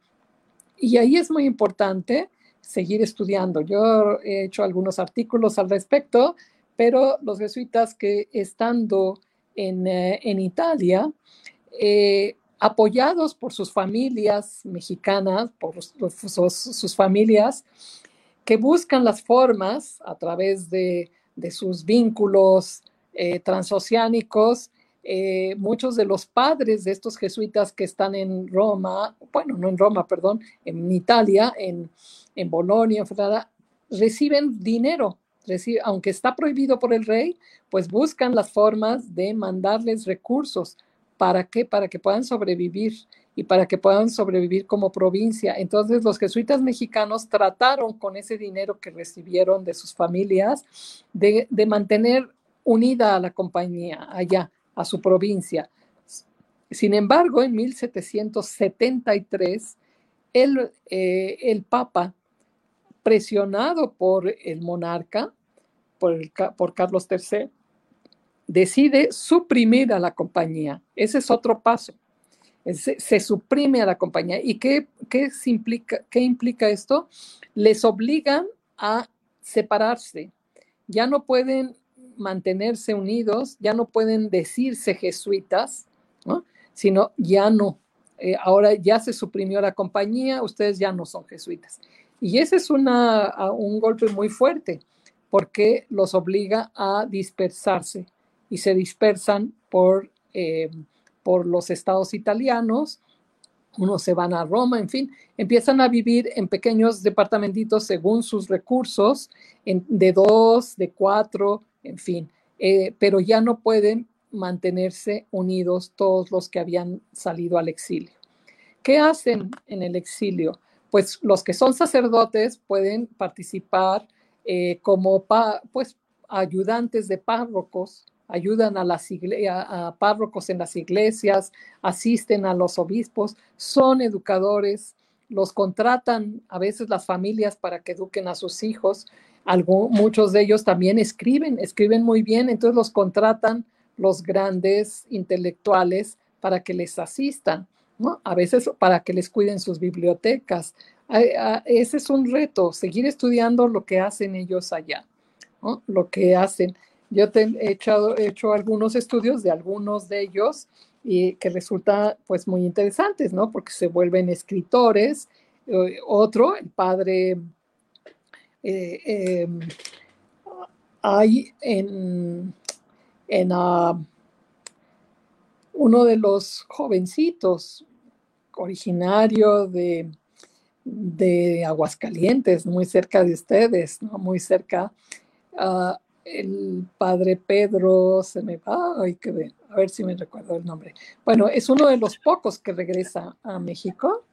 Y ahí es muy importante seguir estudiando. Yo he hecho algunos artículos al respecto, pero los jesuitas que estando en, eh, Italia, eh, apoyados por sus familias mexicanas, por sus, familias, que buscan las formas a través de, sus vínculos eh, transoceánicos eh, muchos de los padres de estos jesuitas que están en Roma, bueno, no en Roma, perdón, en Italia, en, en Bolonia, reciben dinero, aunque está prohibido por el rey, pues buscan las formas de mandarles recursos. ¿Para qué? Para que puedan sobrevivir y para que puedan sobrevivir como provincia. Entonces los jesuitas mexicanos trataron con ese dinero que recibieron de sus familias de, de mantener unida a la compañía allá a su provincia. Sin embargo, en 1773, el, eh, el Papa, presionado por el monarca, por, por Carlos III, decide suprimir a la compañía. Ese es otro paso. Se, suprime a la compañía. ¿Y qué, qué, implica, qué implica esto? Les obligan a separarse. Ya no pueden mantenerse unidos, ya no pueden decirse jesuitas, sino ya no. Eh, ahora ya se suprimió la compañía, ustedes ya no son jesuitas. Y ese es una, un golpe muy fuerte porque los obliga a dispersarse y se dispersan por, eh, por los estados italianos unos se van a Roma, en fin, empiezan a vivir en pequeños departamentitos según sus recursos, de dos, de cuatro, en fin, eh, pero ya no pueden mantenerse unidos todos los que habían salido al exilio. ¿Qué hacen en el exilio? Pues los que son sacerdotes pueden participar eh, como pues, ayudantes de párrocos, ayudan a, las a párrocos en las iglesias, asisten a los obispos, son educadores, los contratan a veces las familias para que eduquen a sus hijos. Algo, muchos de ellos también escriben, escriben muy bien, entonces los contratan los grandes intelectuales para que les asistan, ¿no? A veces para que les cuiden sus bibliotecas. Ese es un reto, seguir estudiando lo que hacen ellos allá, ¿no? Lo que hacen. Yo he, echado, he hecho algunos estudios de algunos de ellos y que resulta pues muy interesantes, ¿no? Porque se vuelven escritores. Eh, otro, el padre, eh, em, hay en, en ah, uno de los jovencitos originario de, de Aguascalientes, muy cerca de ustedes, ¿no? muy cerca. Uh, el padre Pedro, se me va, ay, que a ver si me recuerdo el nombre. Bueno, es uno de los pocos que regresa a México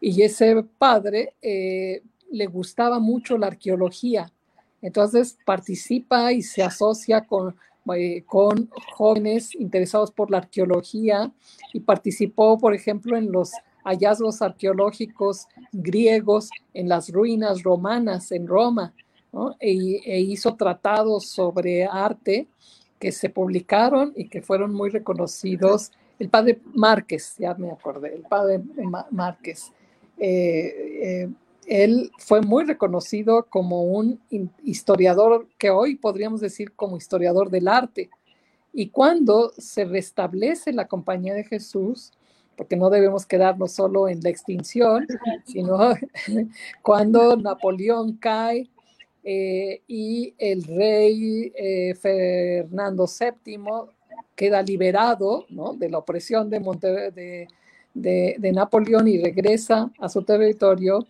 y ese padre eh, le gustaba mucho la arqueología. Entonces participa y se asocia con, eh, con jóvenes interesados por la arqueología y participó, por ejemplo, en los hallazgos arqueológicos griegos en las ruinas romanas en Roma e, e, hizo tratados sobre arte que se publicaron y que fueron muy reconocidos. El padre Márquez, ya me acordé, el padre Márquez. Eh, eh, él fue muy reconocido como un historiador que hoy podríamos decir como historiador del arte. Y cuando se restablece la Compañía de Jesús, porque no debemos quedarnos solo en la extinción, sino cuando Napoleón cae eh, y el rey eh, Fernando VII queda liberado de la opresión de, de, Napoleón y regresa a su territorio,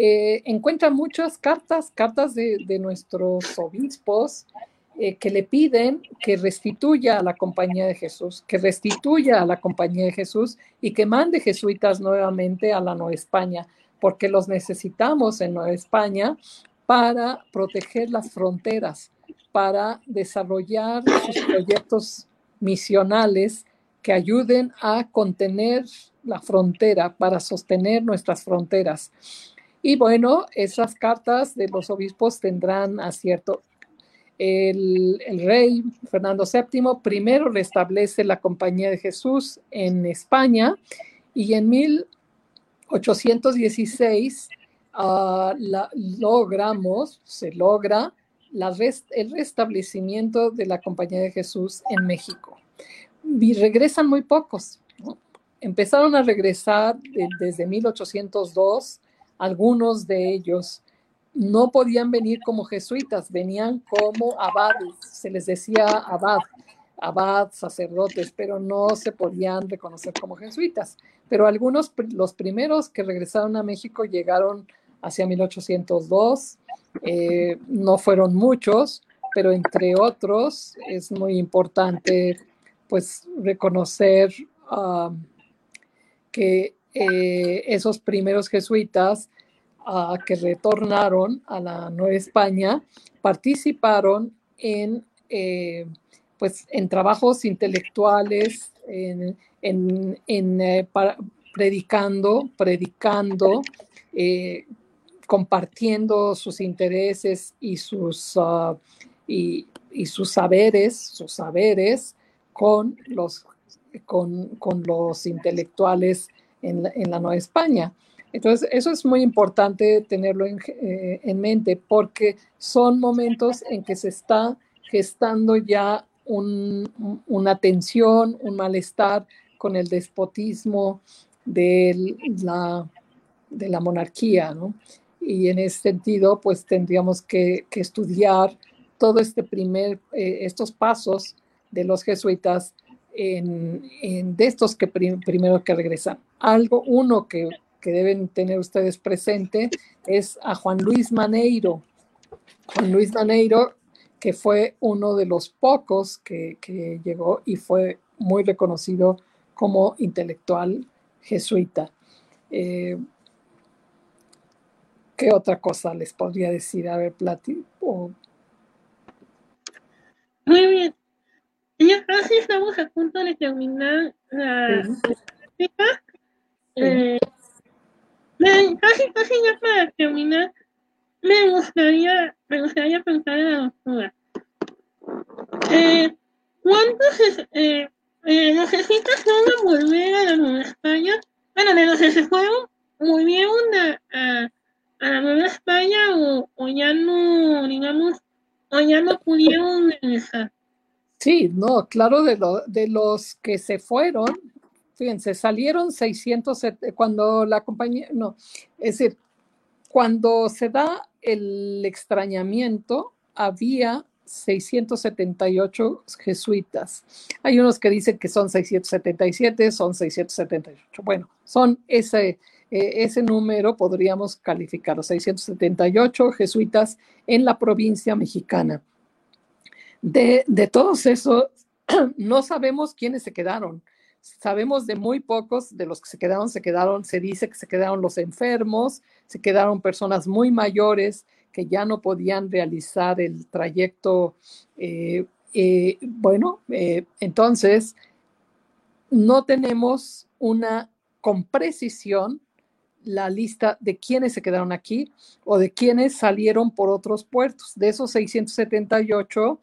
eh, encuentra muchas cartas, cartas de, nuestros obispos que le piden que restituya a la compañía de Jesús, que restituya a la compañía de Jesús y que mande jesuitas nuevamente a la Nueva España, porque los necesitamos en Nueva España para proteger las fronteras, para desarrollar sus proyectos misionales que ayuden a contener la frontera, para sostener nuestras fronteras. Y bueno, esas cartas de los obispos tendrán acierto. El, el, rey Fernando VII primero restablece la Compañía de Jesús en España y en 1816 Ah, la, logramos, se logra el restablecimiento de la Compañía de Jesús en México. Y regresan muy pocos. Empezaron a regresar desde 1802, algunos de ellos no podían venir como jesuitas, venían como abades, se les decía abad, abad, sacerdotes, pero no se podían reconocer como jesuitas. Pero algunos, los primeros que regresaron a México llegaron hacia 1802. Eh, no fueron muchos, pero entre otros es muy importante pues reconocer um, que eh, esos primeros jesuitas uh, que retornaron a la Nueva España participaron en, eh, pues, en trabajos intelectuales, en, predicando, predicando, compartiendo sus intereses y sus, ah, y, sus saberes, sus saberes con los, con, los intelectuales en la, Nueva España. Entonces, eso es muy importante tenerlo en, eh, en, mente porque son momentos en que se está gestando ya una tensión, un malestar con el despotismo de la, de la monarquía, ¿no? y en ese sentido, pues tendríamos que, estudiar todo este primer, eh, estos pasos de los jesuitas en, de estos que primero que regresan. Algo, uno que, deben tener ustedes presente es a Juan Luis Maneiro. Juan Luis Maneiro, que fue uno de los pocos que, llegó y fue muy reconocido como intelectual jesuita. Eh, ¿Qué otra cosa les podría decir? A ver, Plati. Muy bien. Ya casi estamos a punto de terminar la eh, casi, casi ya para terminar, me gustaría, me gustaría preguntar a la doctora. Eh, ¿Cuántos eh, eh, los jesuitas van a volver a la Nueva España? Bueno, de los que se fueron, ¿volvieron a, a, a la Nueva España o, o ya no, digamos, o ya no pudieron regresar? Sí, no, claro, de, lo, de los que se fueron, fíjense, salieron 600, cuando la compañía, no, es decir, cuando se da el extrañamiento, había 678 jesuitas. Hay unos que dicen que son 677, son 678. Bueno, son ese, eh, ese número, podríamos calificarlo, 678 jesuitas en la provincia mexicana. De, todos esos, no sabemos quiénes se quedaron. Sabemos de muy pocos, de los que se quedaron, se quedaron, se dice que se quedaron los enfermos, se quedaron personas muy mayores que ya no podían realizar el trayecto. Eh, eh, bueno, eh, entonces no tenemos una con precisión la lista de quienes se quedaron aquí o de quienes salieron por otros puertos. De esos 678,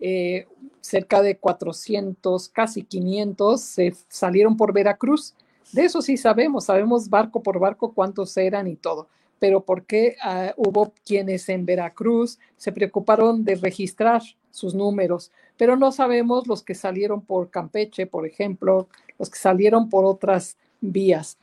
eh, cerca de 400, casi 500 se salieron por Veracruz. De eso sí sabemos, sabemos barco por barco cuántos eran y todo. Pero ¿por qué ah, hubo quienes en Veracruz se preocuparon de registrar sus números? Pero no sabemos los que salieron por Campeche, por ejemplo, los que salieron por otras vías.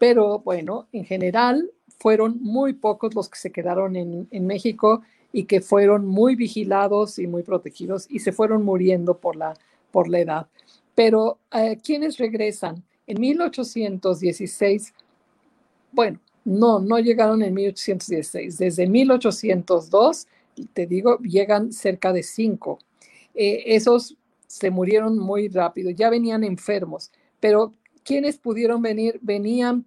Pero bueno, en general fueron muy pocos los que se quedaron en, México y que fueron muy vigilados y muy protegidos y se fueron muriendo por la, por la edad. Pero eh, ¿quiénes regresan? En 1816, bueno, no, no llegaron en 1816. Desde 1802, te digo, llegan cerca de cinco. Eh, esos se murieron muy rápido, ya venían enfermos, pero quienes pudieron venir? Venían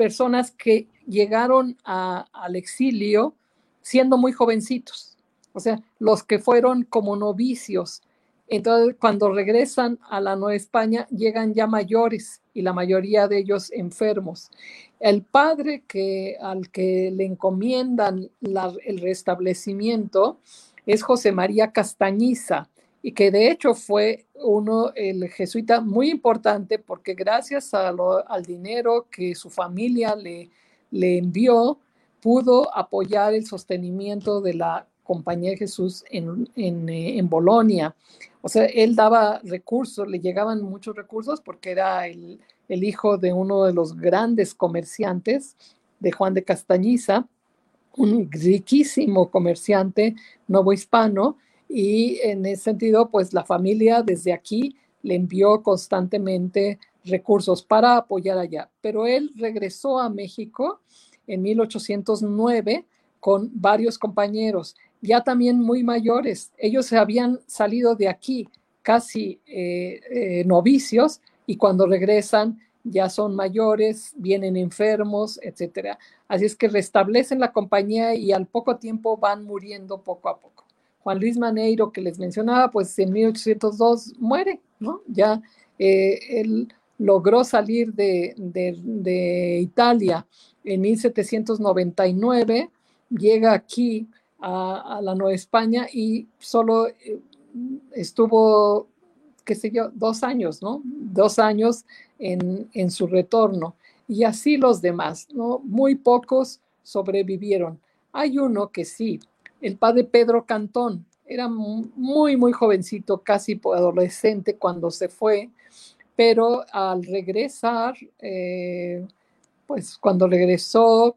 personas que llegaron al exilio siendo muy jovencitos, o sea, los que fueron como novicios. Entonces, cuando regresan a la Nueva España, llegan ya mayores y la mayoría de ellos enfermos. El padre que, al que le encomiendan el restablecimiento es José María Castañiza y que de hecho fue uno, el jesuita muy importante porque gracias al dinero que su familia le, le envió, pudo apoyar el sostenimiento de la Compañía de Jesús en, en, eh, en, Bolonia. O sea, él daba recursos, le llegaban muchos recursos porque era el, el hijo de uno de los grandes comerciantes, de Juan de Castañiza, un riquísimo comerciante novohispano, y en ese sentido, pues la familia desde aquí le envió constantemente recursos para apoyar allá. Pero él regresó a México en 1809 con varios compañeros, ya también muy mayores. Ellos se habían salido de aquí casi eh, eh, novicios y cuando regresan ya son mayores, vienen enfermos, etcétera. Así es que restablecen la compañía y al poco tiempo van muriendo poco a poco. Juan Luis Maneiro, que les mencionaba, pues en 1802 muere, ¿no? Ya eh, él logró salir de, Italia en 1799, llega aquí a, la Nueva España y solo eh, estuvo, qué sé yo, dos años, ¿no? Dos años en, en su retorno. Y así los demás, ¿no? Muy pocos sobrevivieron. Hay uno que sí, el padre Pedro Cantón. Era muy, muy jovencito, casi adolescente cuando se fue, pero al regresar, eh, pues cuando regresó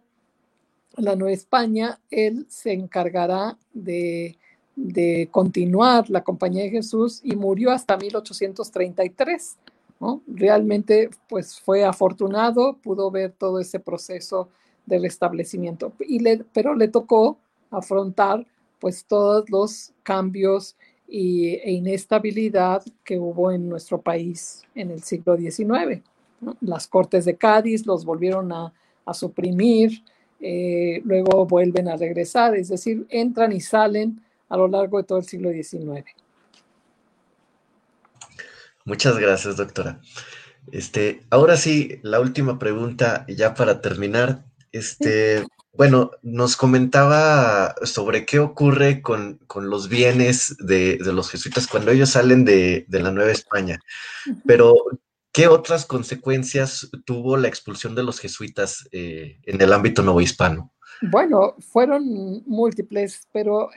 a la Nueva España, él se encargará de, de continuar la Compañía de Jesús y murió hasta 1833. ¿no? Realmente pues fue afortunado, pudo ver todo ese proceso de restablecimiento, y le, pero le tocó afrontar pues todos los cambios y, e inestabilidad que hubo en nuestro país en el siglo XIX. Las Cortes de Cádiz los volvieron a, a suprimir, eh, luego vuelven a regresar, es decir, entran y salen a lo largo de todo el siglo XIX. Muchas gracias, doctora. Este, ahora sí, la última pregunta, ya para terminar. Este, bueno, nos comentaba sobre qué ocurre con, los bienes de, los jesuitas cuando ellos salen de, la Nueva España, pero ¿qué otras consecuencias tuvo la expulsión de los jesuitas eh, en el ámbito novohispano? Bueno, fueron múltiples, pero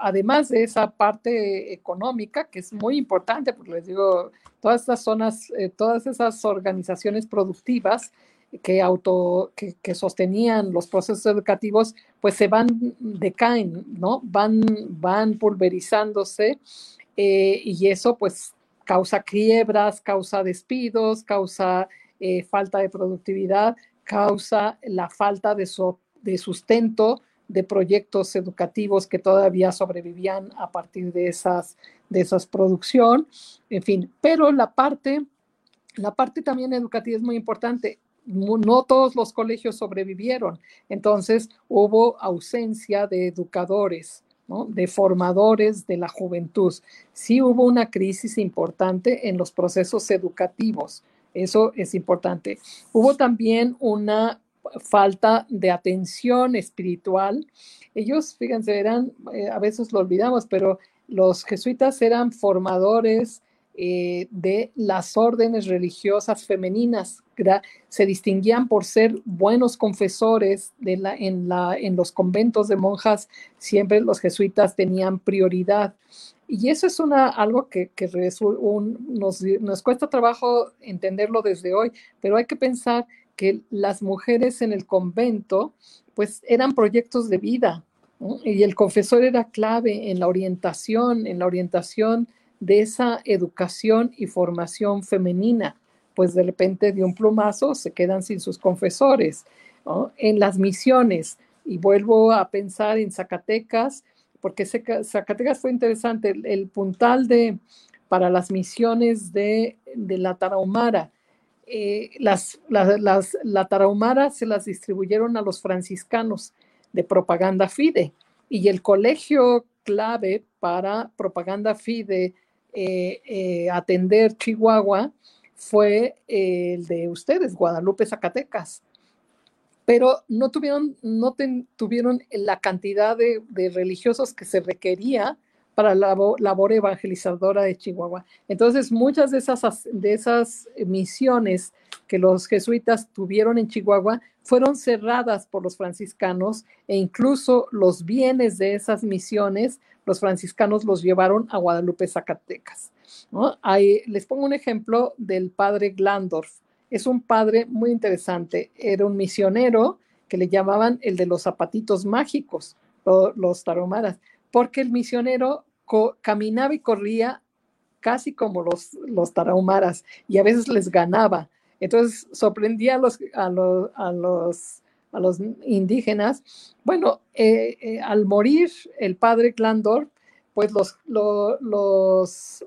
además de esa parte económica, que es muy importante, porque les digo, todas estas zonas, eh, todas esas organizaciones productivas que, auto, que, sostenían los procesos educativos, pues se van, decaen, ¿no? Van, van pulverizándose eh, y eso pues causa quiebras, causa despidos, causa eh, falta de productividad, causa la falta de, de sustento de proyectos educativos que todavía sobrevivían a partir de esas, de esas producción, en fin, pero la parte, la parte también educativa es muy importante no todos los colegios sobrevivieron, entonces hubo ausencia de educadores, de formadores de la juventud. Sí hubo una crisis importante en los procesos educativos, eso es importante. Hubo también una falta de atención espiritual. Ellos, fíjense, eran, eh, a veces lo olvidamos, pero los jesuitas eran formadores eh, de las órdenes religiosas femeninas. Se distinguían por ser buenos confesores en, los conventos de monjas, siempre los jesuitas tenían prioridad. Y eso es algo que, nos cuesta trabajo entenderlo desde hoy, pero hay que pensar que las mujeres en el convento, pues eran proyectos de vida, y el confesor era clave en la orientación, en la orientación de esa educación y formación femenina, pues de repente de un plumazo se quedan sin sus confesores. En las misiones, y vuelvo a pensar en Zacatecas, porque Zacatecas fue interesante, el, puntal de, para las misiones de, la Tarahumara. Eh, las, las, la Tarahumara se las distribuyeron a los franciscanos de propaganda FIDE y el colegio clave para propaganda FIDE eh, eh, atender Chihuahua fue el de ustedes, Guadalupe, Zacatecas. Pero no tuvieron, no tuvieron la cantidad de, religiosos que se requería para la labor evangelizadora de Chihuahua. Entonces, muchas de esas, de esas misiones que los jesuitas tuvieron en Chihuahua fueron cerradas por los franciscanos e incluso los bienes de esas misiones los franciscanos los llevaron a Guadalupe, Zacatecas. les pongo un ejemplo del padre Glandorf. Es un padre muy interesante. Era un misionero que le llamaban el de los zapatitos mágicos, los taromaras, porque el misionero caminaba y corría casi como los, los tarahumaras y a veces les ganaba. Entonces sorprendía a los, a los, a los a los indígenas. Bueno, eh, eh, al morir el padre Clandor, pues los, los,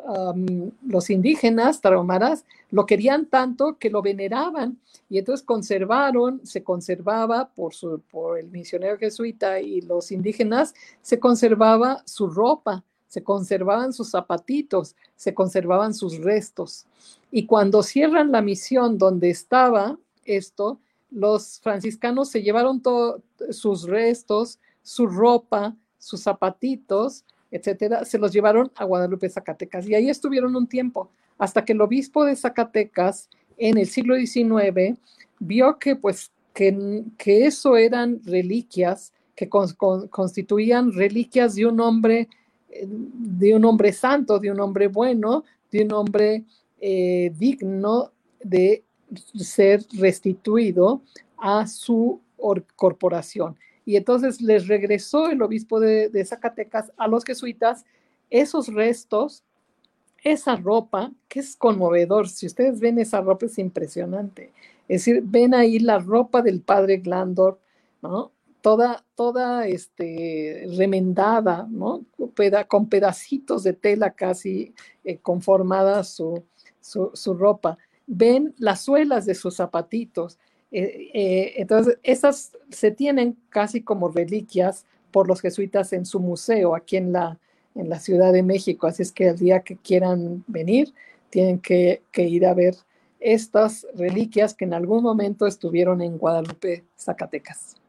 los indígenas tarahumaras lo querían tanto que lo veneraban y entonces conservaron, se conservaba por, su, por el misionero jesuita y los indígenas, se conservaba su ropa, se conservaban sus zapatitos, se conservaban sus restos. Y cuando cierran la misión donde estaba esto, los franciscanos se llevaron todos sus restos, su ropa, sus zapatitos, etcétera, se los llevaron a Guadalupe, Zacatecas. Y ahí estuvieron un tiempo, hasta que el obispo de Zacatecas, en el siglo XIX, vio que, pues, que, que eso eran reliquias, que constituían reliquias de un hombre, de un hombre santo, de un hombre bueno, de un hombre eh, digno de ser restituido a su corporación. y entonces les regresó el obispo de, de Zacatecas a los jesuitas esos restos, esa ropa, que es conmovedor. Si ustedes ven esa ropa es impresionante. Es decir, ven ahí la ropa del padre Glandor, ¿no? Toda, toda este, remendada, ¿no? con pedacitos de tela casi eh, conformada su, su, ropa. Ven las suelas de sus zapatitos. Eh, eh, entonces, esas se tienen casi como reliquias por los jesuitas en su museo aquí en la, en la Ciudad de México. Así es que el día que quieran venir, tienen que, que ir a ver estas reliquias que en algún momento estuvieron en Guadalupe, Zacatecas.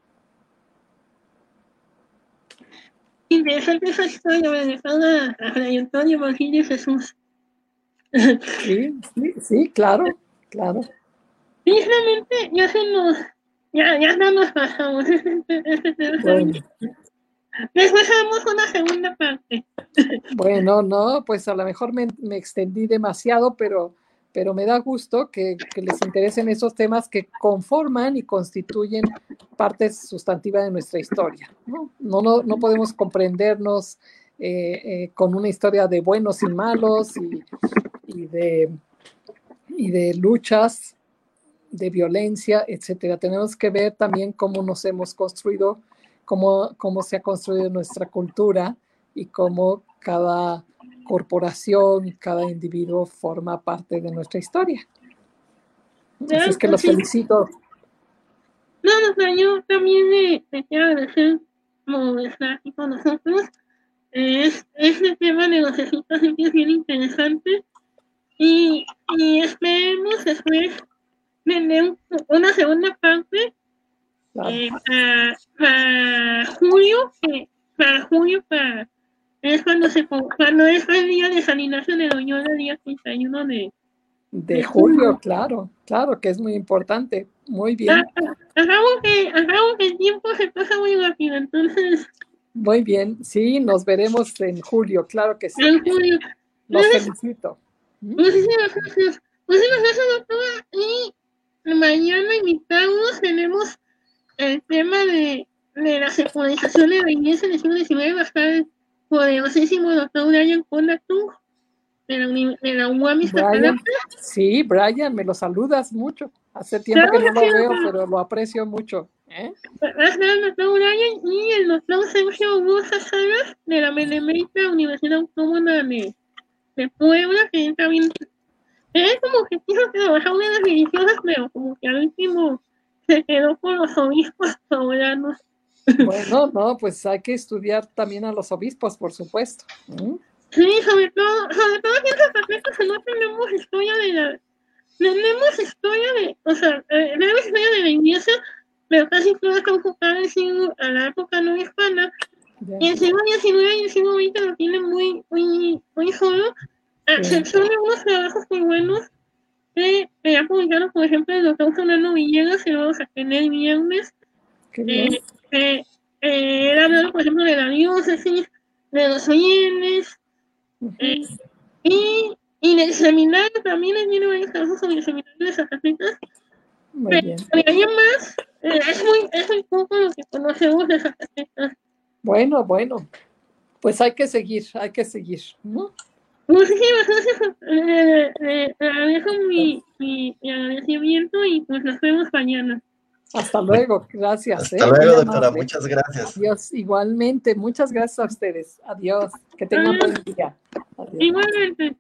Interesante esa historia de la trayectoria de Jesús. Sí, sí, sí, claro, claro. Sinceramente, ya se nos, ya, ya no nos pasamos. Bueno. Después haremos una segunda parte. Bueno, no, pues a lo mejor me, me extendí demasiado, pero pero me da gusto que, les interesen esos temas que conforman y constituyen parte sustantiva de nuestra historia. No, no, no, podemos comprendernos eh, eh, con una historia de buenos y malos y, de, y de luchas, de violencia, etcétera. Tenemos que ver también cómo nos hemos construido, cómo, cómo se ha construido nuestra cultura y cómo cada corporación y cada individuo forma parte de nuestra historia. Así es que los felicito. No, no, yo también le, quiero agradecer como estar aquí con nosotros. Es, este tema de los escritos es bien interesante y, y esperemos después tener una segunda parte eh, para, para, julio, para julio, para es cuando, se, cuando es el día de San Ignacio de Loyola, día 31 de, de julio, claro, claro que es muy importante. Muy bien. Hagamos que, que el tiempo se pasa muy rápido, entonces. Muy bien, sí, nos veremos en julio, claro que sí. En julio. Los felicito. Muchísimas gracias. Muchísimas gracias, doctora. Y mañana invitados tenemos el tema de, de la secularización de la iglesia en el siglo XIX, va a estar poderosísimo doctor Brian tú de la, de la UAM Sí, Brian, me lo saludas mucho. Hace tiempo que no lo veo, pero lo aprecio mucho. ¿eh? el doctor Brian y el doctor Sergio Hugo Salas de la Benemérita Universidad Autónoma de, de Puebla, que también es como que quiso trabajar una de las religiosas, pero como que al último se quedó con los obispos soberanos. Bueno, no, pues hay que estudiar también a los obispos, por supuesto. Sí, sobre todo, sobre todo en Zacatecas no tenemos historia de la, tenemos historia de, o sea, eh, tenemos historia de la iglesia, pero casi todas están enfocadas a la época no hispana. Y el siglo XIX y el siglo XX lo tienen muy, muy, muy solo, a excepción de unos trabajos muy buenos que ya publicaron, por ejemplo, el doctor Fernando Villegas, que vamos a tener viernes. Eh, eh, eh, hablando, por ejemplo, de la diócesis, de los bienes, eh, y, y del seminario también les viene varios casos sobre el seminario de Zacatecas. Muy bien. Pero más, eh, es, muy, es muy poco lo que conocemos de Zacatecas. Bueno, bueno, pues hay que seguir, hay que seguir. ¿no? Muchísimas gracias. Eh, eh, agradezco mi, mi, mi agradecimiento y pues nos vemos mañana. Hasta luego, gracias. Hasta ¿eh? luego, doctora, muchas gracias. Adiós, igualmente, muchas gracias a ustedes. Adiós, que tengan buen día. Igualmente.